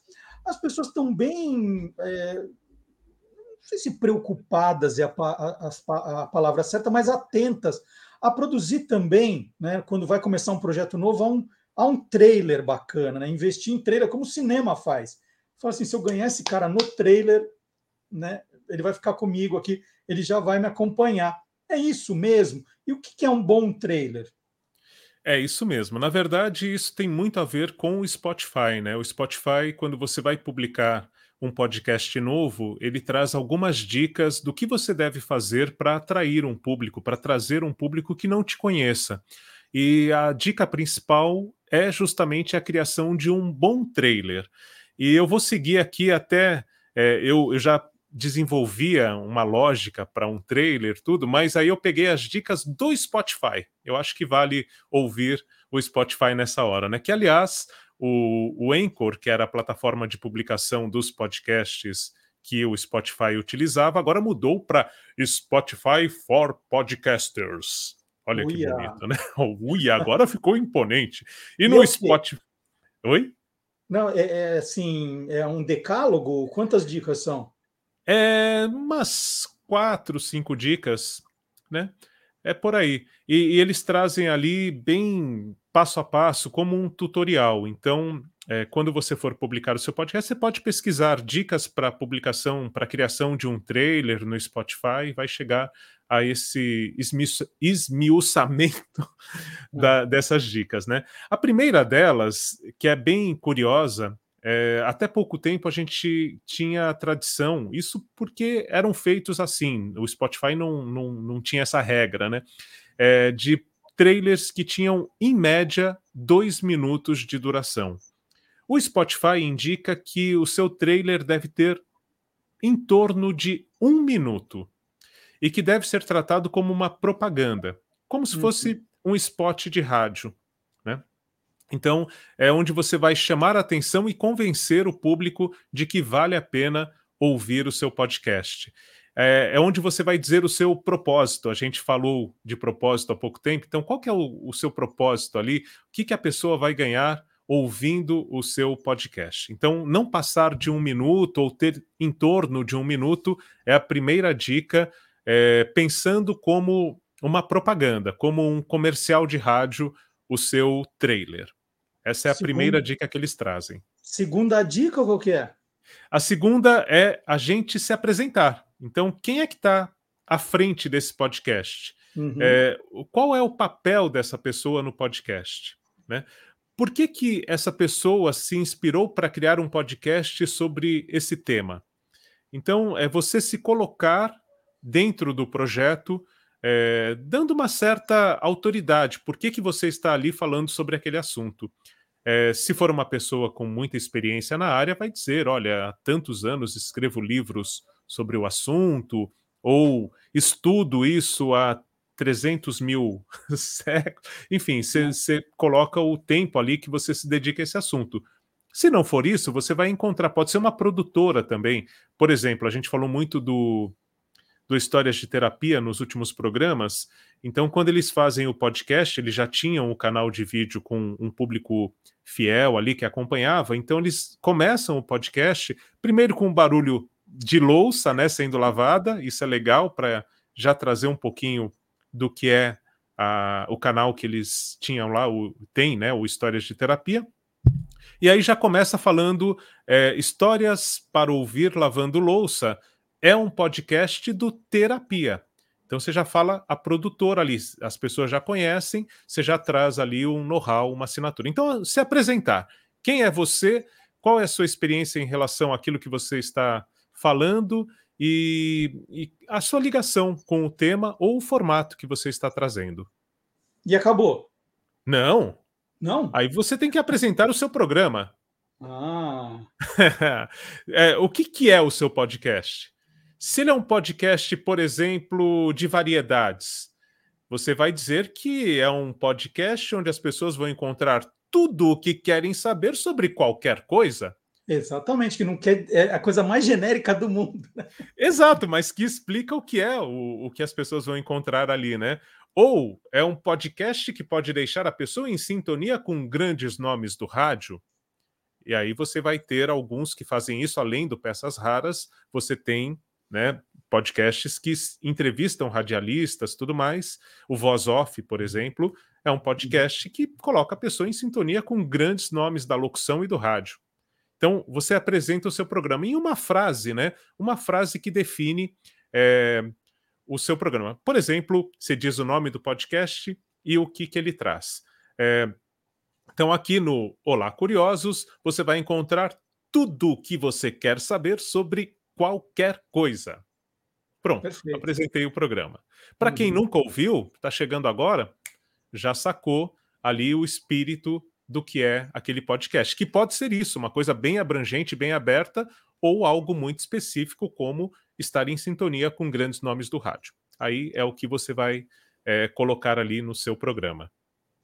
as pessoas estão bem. É, não sei se preocupadas é a, a, a, palavra certa, mas atentas a produzir também, né, quando vai começar um projeto novo, a um, a um trailer bacana, né, investir em trailer como o cinema faz. Fala assim: se eu ganhar esse cara no trailer, né, ele vai ficar comigo aqui, ele já vai me acompanhar. É isso mesmo. E o que é um bom trailer? É isso mesmo. Na verdade, isso tem muito a ver com o Spotify, né? O Spotify, quando você vai publicar um podcast novo, ele traz algumas dicas do que você deve fazer para atrair um público, para trazer um público que não te conheça. E a dica principal é justamente a criação de um bom trailer. E eu vou seguir aqui até. É, eu, eu já desenvolvia uma lógica para um trailer, tudo, mas aí eu peguei as dicas do Spotify. Eu acho que vale ouvir o Spotify nessa hora, né? Que, aliás, o, o Anchor, que era a plataforma de publicação dos podcasts que o Spotify utilizava, agora mudou para Spotify for Podcasters. Olha que Uia. bonito, né? O Uia agora ficou imponente. E no? Spotify. Oi? Não, é, é assim, é um decálogo? Quantas dicas são? É umas quatro, cinco dicas, né? É por aí. E, e eles trazem ali bem passo a passo, como um tutorial. Então, é, quando você for publicar o seu podcast, você pode pesquisar dicas para publicação, para criação de um trailer no Spotify, e vai chegar a esse esmiuça- esmiuçamento da- dessas dicas, né? A primeira delas, que é bem curiosa, é, até pouco tempo a gente tinha a tradição, isso porque eram feitos assim, o Spotify não, não, não tinha essa regra, né? É, de trailers que tinham, em média, dois minutos de duração. O Spotify indica que o seu trailer deve ter em torno de um minuto e que deve ser tratado como uma propaganda, como se fosse um spot de rádio? Então, é onde você vai chamar a atenção e convencer o público de que vale a pena ouvir o seu podcast. É, é onde você vai dizer o seu propósito. A gente falou de propósito há pouco tempo, então qual que é o, o seu propósito ali? O que, que a pessoa vai ganhar ouvindo o seu podcast? Então, não passar de um minuto ou ter em torno de um minuto é a primeira dica, é, pensando como uma propaganda, como um comercial de rádio, o seu trailer. Essa é a Segundo- primeira dica que eles trazem. Segunda dica, qual que é? A segunda é a gente se apresentar. Então, quem é que está à frente desse podcast? Uhum. É, qual é o papel dessa pessoa no podcast? Né? Por que, que essa pessoa se inspirou para criar um podcast sobre esse tema? Então, é você se colocar dentro do projeto, é, dando uma certa autoridade. Por que, que você está ali falando sobre aquele assunto? É, se for uma pessoa com muita experiência na área, vai dizer: olha, há tantos anos escrevo livros sobre o assunto, ou estudo isso há 300 mil séculos. Enfim, você coloca o tempo ali que você se dedica a esse assunto. Se não for isso, você vai encontrar, pode ser uma produtora também. Por exemplo, a gente falou muito do, do Histórias de Terapia nos últimos programas. Então, quando eles fazem o podcast, eles já tinham o canal de vídeo com um público fiel ali que acompanhava. Então, eles começam o podcast primeiro com um barulho de louça, né, sendo lavada. Isso é legal para já trazer um pouquinho do que é a, o canal que eles tinham lá, o, tem, né, o Histórias de Terapia. E aí já começa falando é, histórias para ouvir lavando louça. É um podcast do Terapia. Então você já fala a produtora ali, as pessoas já conhecem, você já traz ali um know-how, uma assinatura. Então, se apresentar. Quem é você? Qual é a sua experiência em relação àquilo que você está falando e, e a sua ligação com o tema ou o formato que você está trazendo? E acabou? Não. Não? Aí você tem que apresentar o seu programa. Ah. é, o que, que é o seu podcast? Se ele é um podcast, por exemplo, de variedades, você vai dizer que é um podcast onde as pessoas vão encontrar tudo o que querem saber sobre qualquer coisa. Exatamente, que não quer é a coisa mais genérica do mundo. né? Exato, mas que explica o que é o, o que as pessoas vão encontrar ali, né? Ou é um podcast que pode deixar a pessoa em sintonia com grandes nomes do rádio. E aí você vai ter alguns que fazem isso, além do Peças Raras, você tem né, podcasts que entrevistam radialistas, tudo mais. O Voz Off, por exemplo, é um podcast que coloca a pessoa em sintonia com grandes nomes da locução e do rádio. Então, você apresenta o seu programa em uma frase, né? Uma frase que define é, o seu programa. Por exemplo, você diz o nome do podcast e o que, que ele traz. É, então, aqui no Olá Curiosos, você vai encontrar tudo o que você quer saber sobre qualquer coisa. Pronto, Perfeito. apresentei o programa. Para quem Uhum. nunca ouviu, está chegando agora, já sacou ali o espírito do que é aquele podcast, que pode ser isso, uma coisa bem abrangente, bem aberta, ou algo muito específico, como estar em sintonia com grandes nomes do rádio. Aí é o que você vai é, colocar ali no seu programa.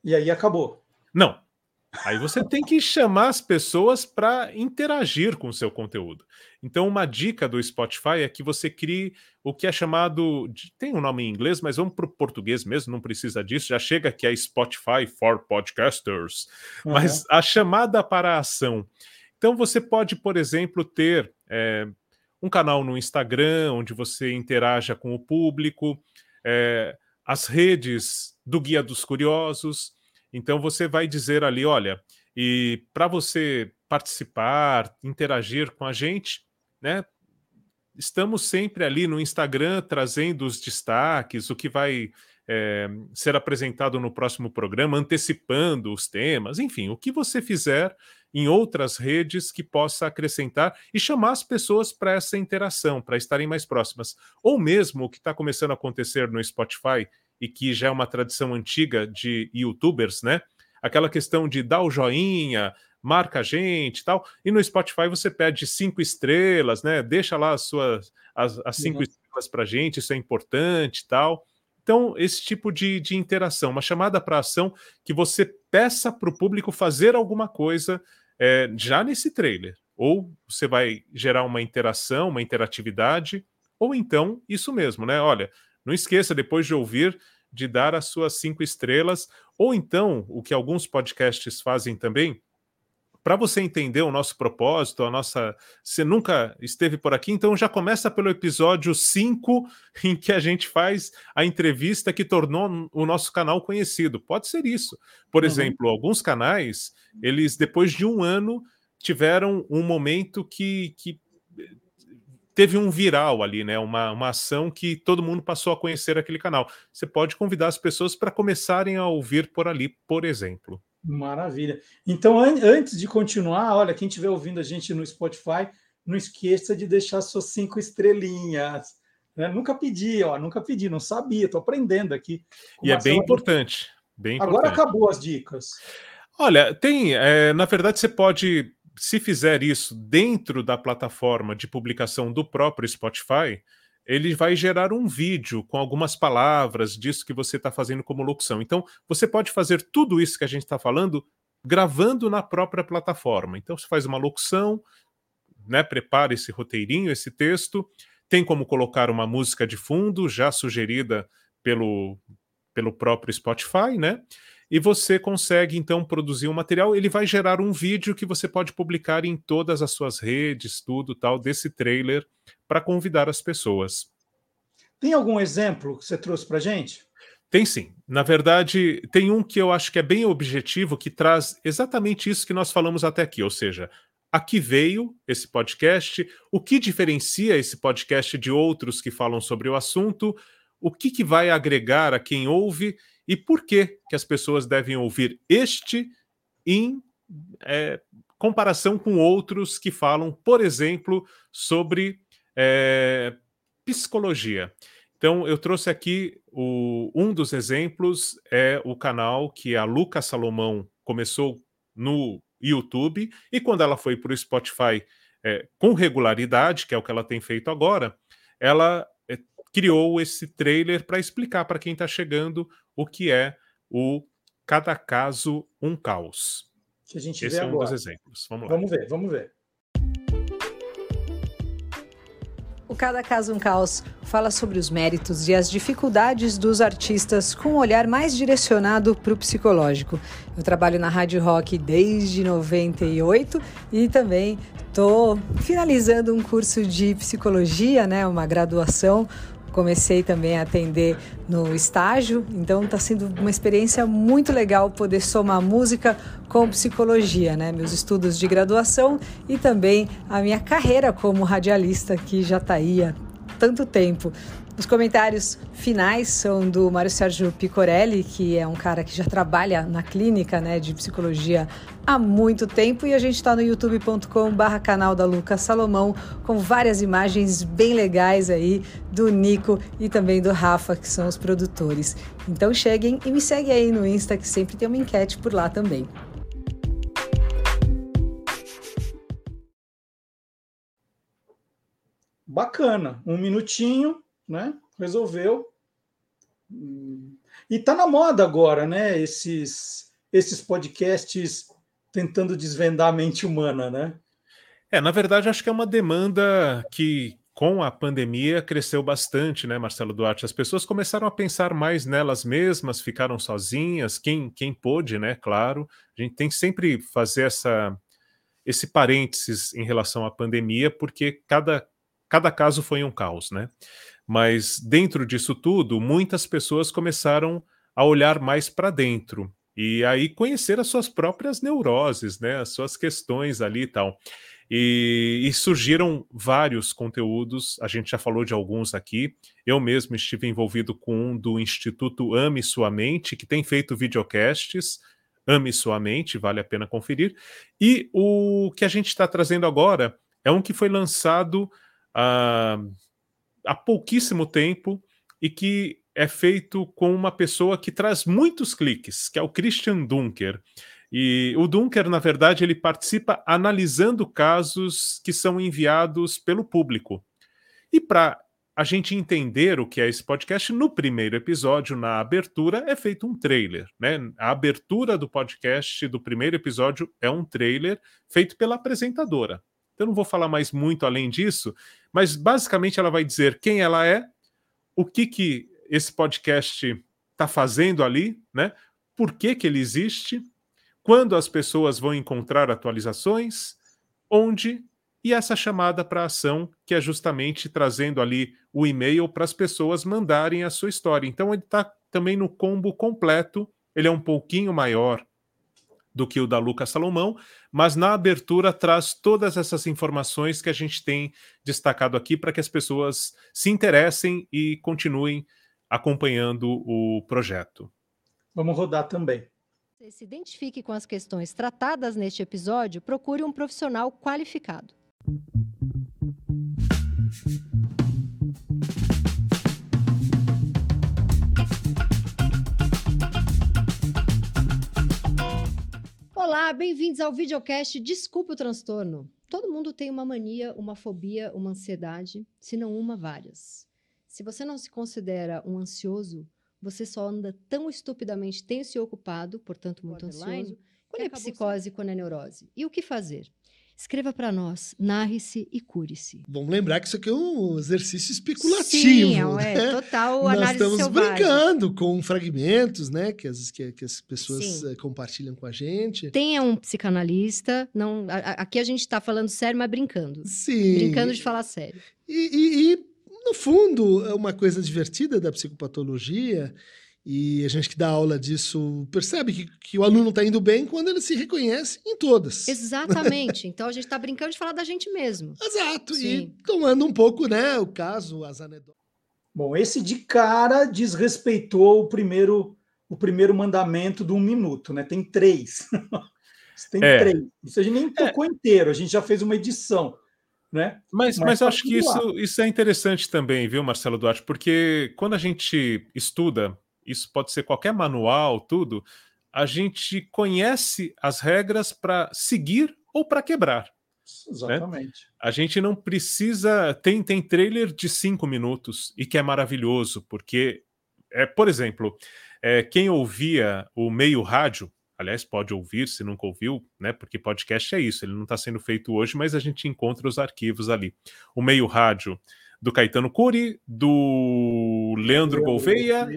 E aí acabou. Não. Aí você tem que chamar as pessoas para interagir com o seu conteúdo. Então, uma dica do Spotify é que você crie o que é chamado. De, tem um nome em inglês, mas vamos para o português mesmo, não precisa disso. Já chega que é Spotify for Podcasters. Uhum. Mas a chamada para a ação. Então, você pode, por exemplo, ter é, um canal no Instagram, onde você interaja com o público, é, as redes do Guia dos Curiosos. Então você vai dizer ali, olha, e para você participar, interagir com a gente, né? Estamos sempre ali no Instagram trazendo os destaques, o que vai é, ser apresentado no próximo programa, antecipando os temas, enfim, o que você fizer em outras redes que possa acrescentar e chamar as pessoas para essa interação, para estarem mais próximas. Ou mesmo o que está começando a acontecer no Spotify, e que já é uma tradição antiga de youtubers, né? Aquela questão de dar o joinha, marca a gente e tal. E no Spotify você pede cinco estrelas, né? Deixa lá as suas as, as cinco uhum. estrelas para gente, isso é importante e tal. Então, esse tipo de, de interação, uma chamada para ação que você peça para o público fazer alguma coisa é, já nesse trailer. Ou você vai gerar uma interação, uma interatividade, ou então isso mesmo, né? Olha, não esqueça, depois de ouvir, de dar as suas cinco estrelas, ou então, o que alguns podcasts fazem também, para você entender o nosso propósito, a nossa. Você nunca esteve por aqui, então já começa pelo episódio 5, em que a gente faz a entrevista que tornou o nosso canal conhecido. Pode ser isso. Por uhum. exemplo, alguns canais, eles, depois de um ano, tiveram um momento que, que teve um viral ali, né? Uma, uma ação que todo mundo passou a conhecer aquele canal. Você pode convidar as pessoas para começarem a ouvir por ali, por exemplo. Maravilha. Então, an antes de continuar, olha, quem estiver ouvindo a gente no Spotify, não esqueça de deixar suas cinco estrelinhas. Né? Nunca pedi, ó, nunca pedi, não sabia, estou aprendendo aqui. E é bem importante, bem Agora acabou as dicas. Olha, tem, é, na verdade, você pode se fizer isso dentro da plataforma de publicação do próprio Spotify, ele vai gerar um vídeo com algumas palavras disso que você está fazendo como locução. Então, você pode fazer tudo isso que a gente está falando gravando na própria plataforma. Então, você faz uma locução, né, prepara esse roteirinho, esse texto, tem como colocar uma música de fundo já sugerida pelo, pelo próprio Spotify, né? E você consegue então produzir um material. Ele vai gerar um vídeo que você pode publicar em todas as suas redes, tudo tal, desse trailer para convidar as pessoas. Tem algum exemplo que você trouxe para gente? Tem sim. Na verdade, tem um que eu acho que é bem objetivo, que traz exatamente isso que nós falamos até aqui, ou seja, aqui veio esse podcast, o que diferencia esse podcast de outros que falam sobre o assunto, o que, que vai agregar a quem ouve e por que, que as pessoas devem ouvir este em é, comparação com outros que falam, por exemplo, sobre é, psicologia. Então, eu trouxe aqui o, um dos exemplos é o canal que a Luca Salomão começou no YouTube e quando ela foi para o Spotify é, com regularidade, que é o que ela tem feito agora, ela é, criou esse trailer para explicar para quem está chegando o que é o Cada Caso um Caos. Que a gente Esse vê é um agora. dos exemplos. Vamos lá. Vamos ver, vamos ver. O Cada Caso um Caos fala sobre os méritos e as dificuldades dos artistas com um olhar mais direcionado para o psicológico. Eu trabalho na Rádio Rock desde 98 e também estou finalizando um curso de psicologia, né, uma graduação comecei também a atender no estágio, então está sendo uma experiência muito legal poder somar música com psicologia, né? Meus estudos de graduação e também a minha carreira como radialista que já está aí há tanto tempo. Os comentários finais são do Mário Sérgio Picorelli, que é um cara que já trabalha na clínica né, de psicologia há muito tempo, e a gente está no youtube.com/barra canal da Lucas Salomão, com várias imagens bem legais aí do Nico e também do Rafa, que são os produtores. Então cheguem e me seguem aí no Insta, que sempre tem uma enquete por lá também. Bacana, um minutinho né? Resolveu. E tá na moda agora, né? Esses, esses podcasts tentando desvendar a mente humana, né? É, na verdade, acho que é uma demanda que, com a pandemia, cresceu bastante, né, Marcelo Duarte? As pessoas começaram a pensar mais nelas mesmas, ficaram sozinhas, quem, quem pôde, né, claro. A gente tem que sempre fazer essa, esse parênteses em relação à pandemia, porque cada, cada caso foi um caos, né? Mas dentro disso tudo, muitas pessoas começaram a olhar mais para dentro e aí conhecer as suas próprias neuroses, né, as suas questões ali e tal. E, e, surgiram vários conteúdos, a gente já falou de alguns aqui. Eu mesmo estive envolvido com um do Instituto Ame Sua Mente, que tem feito videocasts. Ame Sua Mente, vale a pena conferir. E o que a gente está trazendo agora é um que foi lançado uh, há pouquíssimo tempo e que é feito com uma pessoa que traz muitos cliques, que é o Christian Dunker. E o Dunker, na verdade, ele participa analisando casos que são enviados pelo público. E para a gente entender o que é esse podcast, no primeiro episódio, na abertura, é feito um trailer. Né? A abertura do podcast do primeiro episódio é um trailer feito pela apresentadora. Eu não vou falar mais muito além disso, mas basicamente ela vai dizer quem ela é, o que, que esse podcast está fazendo ali, né? Por que, que ele existe? Quando as pessoas vão encontrar atualizações? Onde? E essa chamada para ação, que é justamente trazendo ali o e-mail para as pessoas mandarem a sua história. Então, ele está também no combo completo, ele é um pouquinho maior do que o da Lucas Salomão, mas na abertura traz todas essas informações que a gente tem destacado aqui para que as pessoas se interessem e continuem acompanhando o projeto. Vamos rodar também. Se se identifique com as questões tratadas neste episódio, procure um profissional qualificado. Olá, bem-vindos ao videocast Desculpa o Transtorno. Todo mundo tem uma mania, uma fobia, uma ansiedade, se não uma, várias. Se você não se considera um ansioso, você só anda tão estupidamente tenso e ocupado, portanto muito ansioso, quando é psicose e quando é neurose. E o que fazer? Escreva para nós, narre-se e cure-se. Vamos lembrar que isso aqui é um exercício especulativo. Sim, é, né? total Nós estamos selvagem. brincando com fragmentos, né, que as, que, que as pessoas Sim. eh, compartilham com a gente. Tenha um psicanalista. Não, a- a- aqui a gente está falando sério, mas brincando. Sim. Brincando de falar sério. E, e- e, no fundo, é uma coisa divertida da psicopatologia, e a gente que dá aula disso percebe que, que o aluno está indo bem quando ele se reconhece em todas. Exatamente. então a gente está brincando de falar da gente mesmo. Exato. Sim. E tomando um pouco, né, o caso, as anedotas. Bom, esse de cara desrespeitou o primeiro, o primeiro mandamento do um minuto, né? Tem três. Tem É. três. Isso a gente nem tocou inteiro, a gente já fez uma edição, né? Mas, Mas mas tá acho que isso, isso é interessante também, viu, Marcelo Duarte? Porque quando a gente estuda, isso pode ser qualquer manual, tudo, a gente conhece as regras para seguir ou para quebrar. Exatamente. A gente não precisa. Tem, tem trailer de cinco minutos e que é maravilhoso, porque, é, por exemplo, é, quem ouvia o meio rádio, aliás, pode ouvir se nunca ouviu, né? Porque podcast é isso, ele não está sendo feito hoje, mas a gente encontra os arquivos ali. O meio rádio do Caetano Cury, do Leandro Gouveia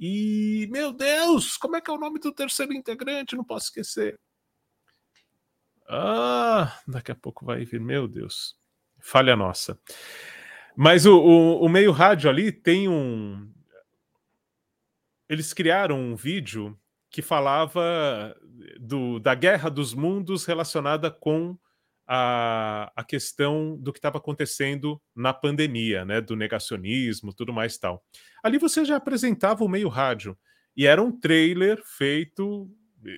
e, meu Deus, como é que é o nome do terceiro integrante? Não posso esquecer. Ah, daqui a pouco vai vir, meu Deus. Falha nossa. Mas o, o, o meio rádio ali tem um. Eles criaram um vídeo que falava do, da guerra dos mundos relacionada com a, a questão do que estava acontecendo na pandemia, né? Do negacionismo, tudo mais tal. Ali você já apresentava o meio rádio. E era um trailer feito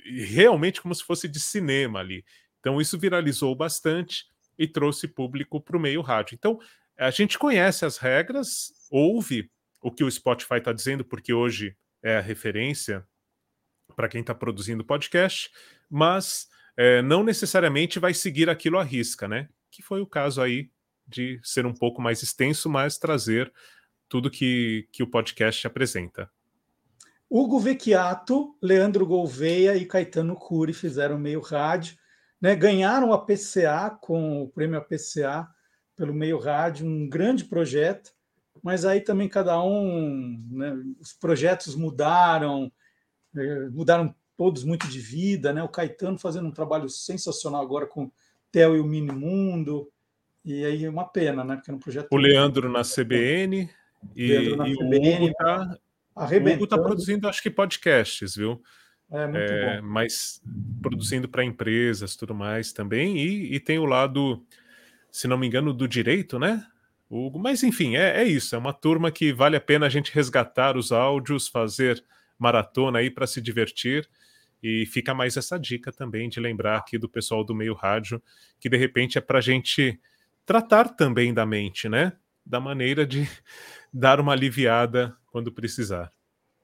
realmente como se fosse de cinema ali. Então isso viralizou bastante e trouxe público para o meio rádio. Então a gente conhece as regras, ouve o que o Spotify está dizendo, porque hoje é a referência para quem está produzindo podcast, mas é, não necessariamente vai seguir aquilo à risca, né? Que foi o caso aí de ser um pouco mais extenso, mas trazer tudo que, que o podcast apresenta. Hugo Vecchiato, Leandro Gouveia e Caetano Cury fizeram meio rádio, né? ganharam a PCA com o prêmio APCA pelo meio rádio, um grande projeto, mas aí também cada um, né? os projetos mudaram, eh, mudaram todos muito de vida, né? O Caetano fazendo um trabalho sensacional agora com Theo e o Minimundo, e aí é uma pena, né? Porque um projeto. O Leandro na CBN e, Leandro na e CBN, o Hugo tá, o Hugo tá produzindo, acho que podcasts, viu? É, muito é, bom. Mas produzindo para empresas tudo mais também. E, e, tem o lado, se não me engano, do direito, né? Hugo, mas enfim, é, é isso. É uma turma que vale a pena a gente resgatar os áudios, fazer maratona aí para se divertir. E fica mais essa dica também de lembrar aqui do pessoal do meio rádio, que de repente é para a gente tratar também da mente, né? Da maneira de dar uma aliviada quando precisar.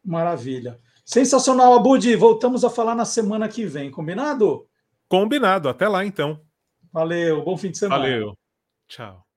Maravilha. Sensacional, Abud. Voltamos a falar na semana que vem, combinado? Combinado. Até lá, então. Valeu, bom fim de semana. Valeu. Tchau.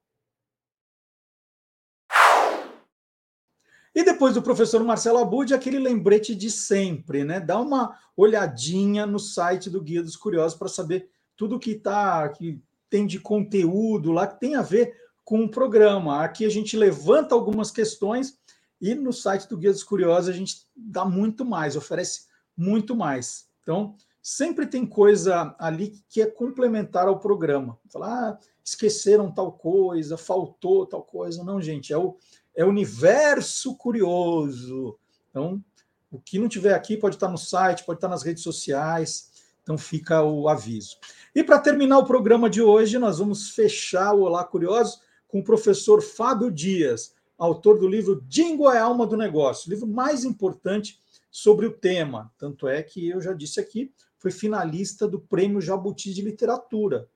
E depois do professor Marcelo Abud, aquele lembrete de sempre, né? Dá uma olhadinha no site do Guia dos Curiosos para saber tudo que tá, que tem de conteúdo lá que tem a ver com o programa. Aqui a gente levanta algumas questões e no site do Guia dos Curiosos a gente dá muito mais, oferece muito mais. Então, sempre tem coisa ali que é complementar ao programa. Falar, ah, esqueceram tal coisa, faltou tal coisa. Não, gente, é o, é universo curioso. Então, o que não tiver aqui pode estar no site, pode estar nas redes sociais. Então, fica o aviso. E para terminar o programa de hoje, nós vamos fechar o Olá Curiosos com o professor Fábio Dias, autor do livro Dingo é a Alma do Negócio, o livro mais importante sobre o tema. Tanto é que eu já disse aqui, foi finalista do Prêmio Jabuti de Literatura.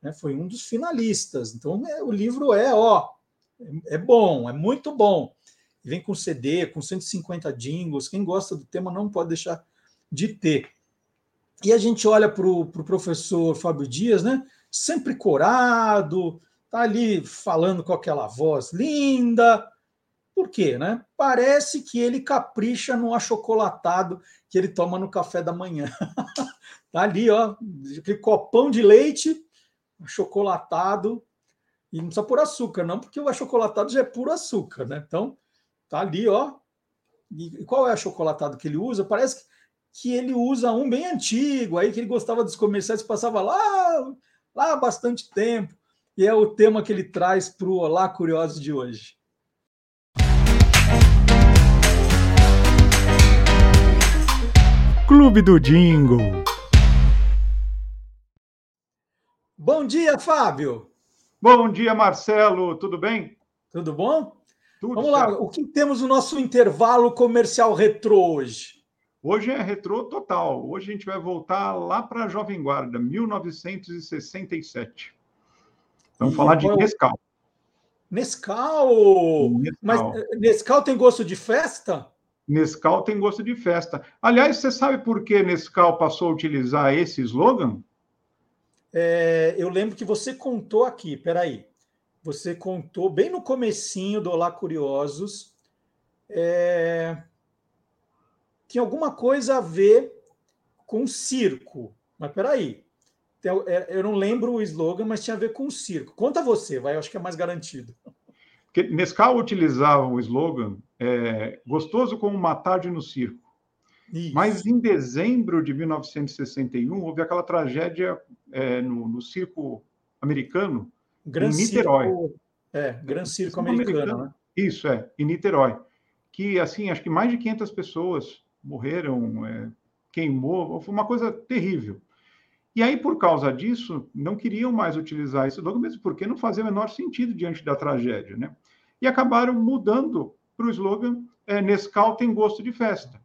Né? Foi um dos finalistas. Então, é, o livro é, ó, é, é bom, é muito bom. Vem com CD, com 150 jingles. Quem gosta do tema não pode deixar de ter. E a gente olha para o pro professor Fábio Dias, né? Sempre corado, tá ali falando com aquela voz linda. Por quê, né? Parece que ele capricha no achocolatado que ele toma no café da manhã. tá ali, ó, aquele copão de leite achocolatado e não precisa pôr açúcar, não, porque o achocolatado já é puro açúcar, né? Então, tá ali, ó. E qual é o achocolatado que ele usa? Parece que ele usa um bem antigo, aí que ele gostava dos comerciais, passava lá, lá há bastante tempo. E é o tema que ele traz para o Olá Curiosos de hoje. Clube do Jingle. Bom dia, Fábio. Bom dia, Marcelo. Tudo bem? Tudo bom? Tudo Vamos certo. lá. O que temos no nosso intervalo comercial retrô hoje? Hoje é retrô total. Hoje a gente vai voltar lá para a Jovem Guarda, 1967. Vamos e falar de Nescau. Nescau. Nescau! Mas eh, Nescau tem gosto de festa? Nescau tem gosto de festa. Aliás, você sabe por que Nescau passou a utilizar esse slogan? É, eu lembro que você contou aqui, peraí. Você contou bem no comecinho do Olá Curiosos. É, tinha alguma coisa a ver com circo. Mas peraí, é, eu não lembro o slogan, mas tinha a ver com circo. Conta você, vai, eu acho que é mais garantido. Porque Nescau utilizava o slogan é, gostoso como uma tarde no circo. Isso. Mas em dezembro de 1961 houve aquela tragédia é, no, no, circo americano, Gran em Niterói. Circo, é, Gran Circo, circo americano, americano, né? Isso, é, em Niterói. Que, assim, acho que mais de 500 pessoas morreram, é, queimou, foi uma coisa terrível. E aí, por causa disso, não queriam mais utilizar esse slogan, mesmo porque não fazia o menor sentido diante da tragédia, né? E acabaram mudando para o slogan é, Nescau tem gosto de festa.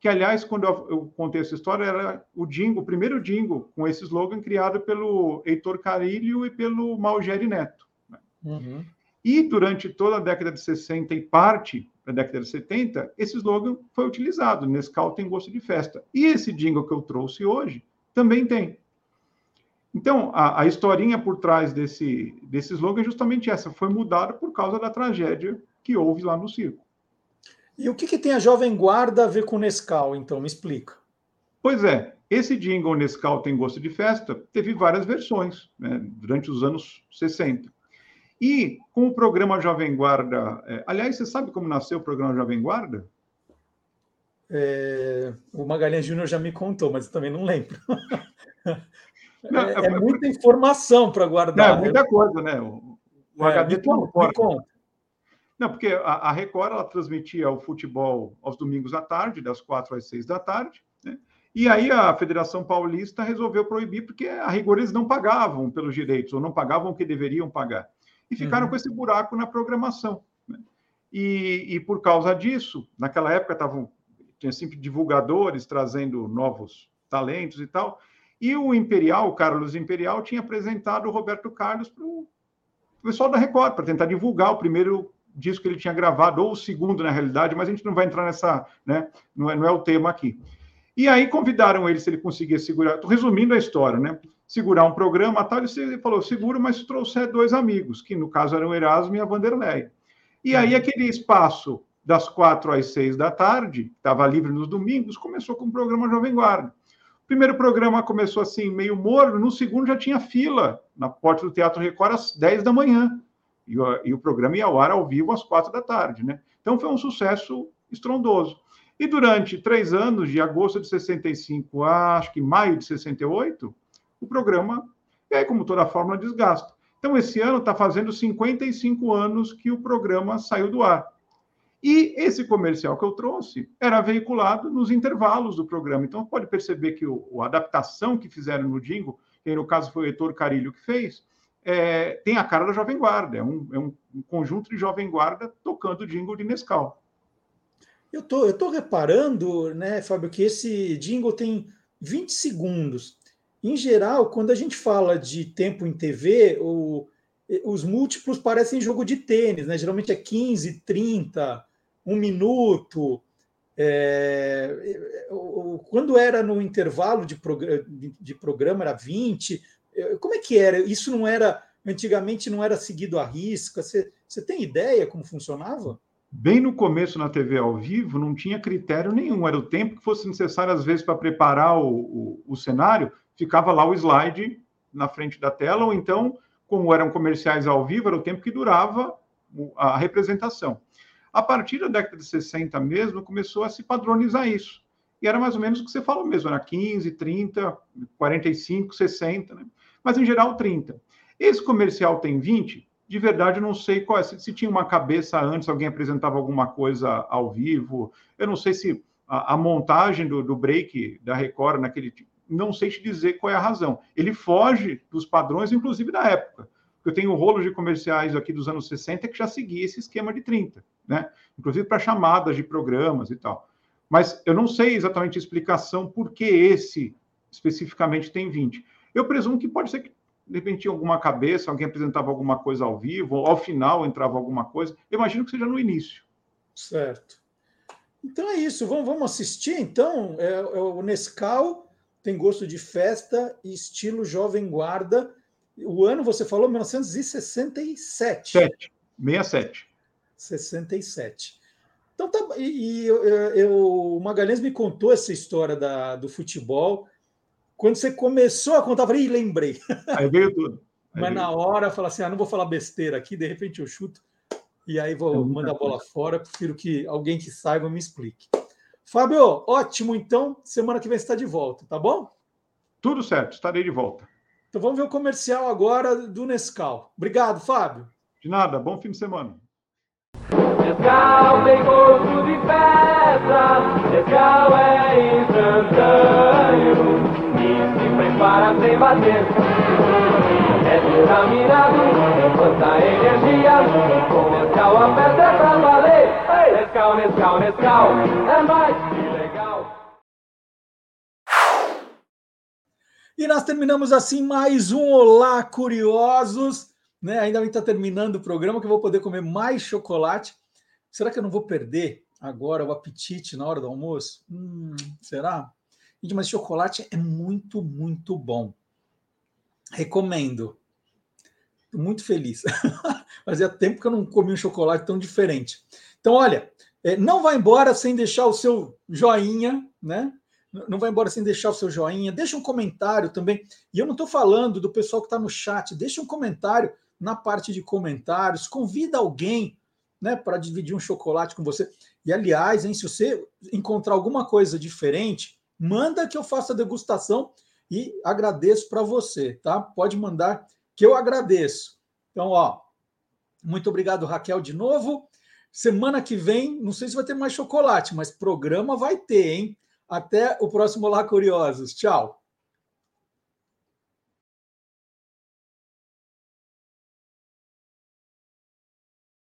Que, aliás, quando eu, contei essa história, era o jingle, o primeiro jingle com esse slogan criado pelo Heitor Carilho e pelo Malgeri Neto. Né? Uhum. E durante toda a década de 60 e parte da década de 70, esse slogan foi utilizado. Nescau tem gosto de festa. E esse jingle que eu trouxe hoje também tem. Então, a, a historinha por trás desse, desse slogan é justamente essa. Foi mudada por causa da tragédia que houve lá no circo. E o que, que tem a Jovem Guarda a ver com o Nescau, então? Me explica. Pois é, esse jingle Nescau tem gosto de festa teve várias versões né, durante os anos 60. E com o programa Jovem Guarda. É, aliás, você sabe como nasceu o programa Jovem Guarda? É, o Magalhães Júnior já me contou, mas eu também não lembro. Não, é, é, é, muita informação para guardar. Não, é muita coisa, né? O, o é, HD está no Não, porque a, a, Record ela transmitia o futebol aos domingos à tarde, das quatro às seis da tarde, né? E aí a Federação Paulista resolveu proibir, porque a rigor eles não pagavam pelos direitos, ou não pagavam o que deveriam pagar. E ficaram uhum. com esse buraco na programação. Né? E, e, por causa disso, naquela época estavam tinha sempre divulgadores trazendo novos talentos e tal. E o Imperial, o Carlos Imperial, tinha apresentado o Roberto Carlos para o pessoal da Record, para tentar divulgar o primeiro disco que ele tinha gravado, ou o segundo, na realidade, mas a gente não vai entrar nessa, né? Não é, não é o tema aqui. E aí convidaram ele se ele conseguia segurar. Estou resumindo a história, né? Segurar um programa, tal. Ele falou: seguro, mas se trouxer dois amigos, que no caso eram o Erasmo e a Vanderlei. E aí, uhum. aquele espaço das quatro às seis da tarde, estava livre nos domingos, começou com o programa Jovem Guarda. O primeiro programa começou assim, meio morno, no segundo já tinha fila na porta do Teatro Record às 10 da manhã. E o, e o programa ia ao ar ao vivo às quatro da tarde, né? Então foi um sucesso estrondoso. E durante três anos, de agosto de 65 a acho que maio de 68, o programa, aí, como toda fórmula, desgasta. Então, esse ano está fazendo 55 anos que o programa saiu do ar. E esse comercial que eu trouxe era veiculado nos intervalos do programa. Então, pode perceber que o, a adaptação que fizeram no Jingle, que no caso foi o Heitor Carilho que fez, é, tem a cara da Jovem Guarda. É um, é um, conjunto de Jovem Guarda tocando o Jingle de Nescau. Eu tô, eu tô reparando, né, Fábio, que esse jingle tem 20 segundos. Em geral, quando a gente fala de tempo em TV, o, os múltiplos parecem jogo de tênis, né? Geralmente é 15, 30, um minuto. É, quando era no intervalo de, programa, de programa era 20. Como é que era? Isso não era. Antigamente não era seguido à risca. Você, você tem ideia como funcionava? Bem no começo na TV ao vivo, não tinha critério nenhum. Era o tempo que fosse necessário, às vezes, para preparar o, o, o cenário, ficava lá o slide na frente da tela, ou então, como eram comerciais ao vivo, era o tempo que durava a representação. A partir da década de 60 mesmo, começou a se padronizar isso. E era mais ou menos o que você falou mesmo, era 15, 30, 45, 60, né? Mas em geral 30. Esse comercial tem 20, de verdade eu não sei qual é, se, se, tinha uma cabeça antes, alguém apresentava alguma coisa ao vivo, eu não sei se a, a montagem do, do, break da Record naquele não sei te dizer qual é a razão. Ele foge dos padrões, inclusive da época. Eu tenho rolos de comerciais aqui dos anos 60 que já seguia esse esquema de 30 né? Inclusive para chamadas de programas e tal. Mas eu não sei exatamente a explicação por que esse especificamente tem 20. Eu presumo que pode ser que de repente tinha alguma cabeça, alguém apresentava alguma coisa ao vivo, ou ao final entrava alguma coisa. Eu imagino que seja no início. Certo. Então é isso. Vamos, vamos assistir, então. É, é o Nescau tem gosto de festa e estilo jovem guarda. O ano, você falou, 1967. 7, 67. 67. Então tá, e, e eu, eu, o Magalhães me contou essa história da, do futebol. Quando você começou a contar, eu falei, lembrei. Aí veio tudo. Aí Mas veio. na hora eu falei assim: ah, não vou falar besteira aqui, de repente eu chuto e aí vou é mandar a bola fora. Prefiro que alguém que saiba me explique. Fábio, ótimo. Então, semana que vem você está de volta, tá bom? Tudo certo, estarei de volta. Então vamos ver o comercial agora do Nescau. Obrigado, Fábio. De nada, bom fim de semana. Nescau tem gosto de pedra, Nescau é instantâneo e se prepara sem bater. É vitaminado, quanta energia, com Nescau a festa é pra valer. Nescau, Nescau, Nescau, é mais que legal. E nós terminamos assim mais um Olá Curiosos. Né? Ainda está terminando o programa que eu vou poder comer mais chocolate. Será que eu não vou perder agora o apetite na hora do almoço? Hum, será? Mas chocolate é muito, muito bom. Recomendo. Estou muito feliz. Fazia tempo que eu não comi um chocolate tão diferente. Então, olha, É, não vai embora sem deixar o seu joinha, né? Não vai embora sem deixar o seu joinha. Deixa um comentário também. E eu não estou falando do pessoal que está no chat. Deixa um comentário na parte de comentários. Convida alguém né, para dividir um chocolate com você. E, aliás, hein, se você encontrar alguma coisa diferente, manda que eu faça a degustação e agradeço para você, tá? Pode mandar que eu agradeço. Então, ó, muito obrigado, Raquel, de novo. Semana que vem, não sei se vai ter mais chocolate, mas programa vai ter, hein? Até o próximo Olá Curiosos. Tchau.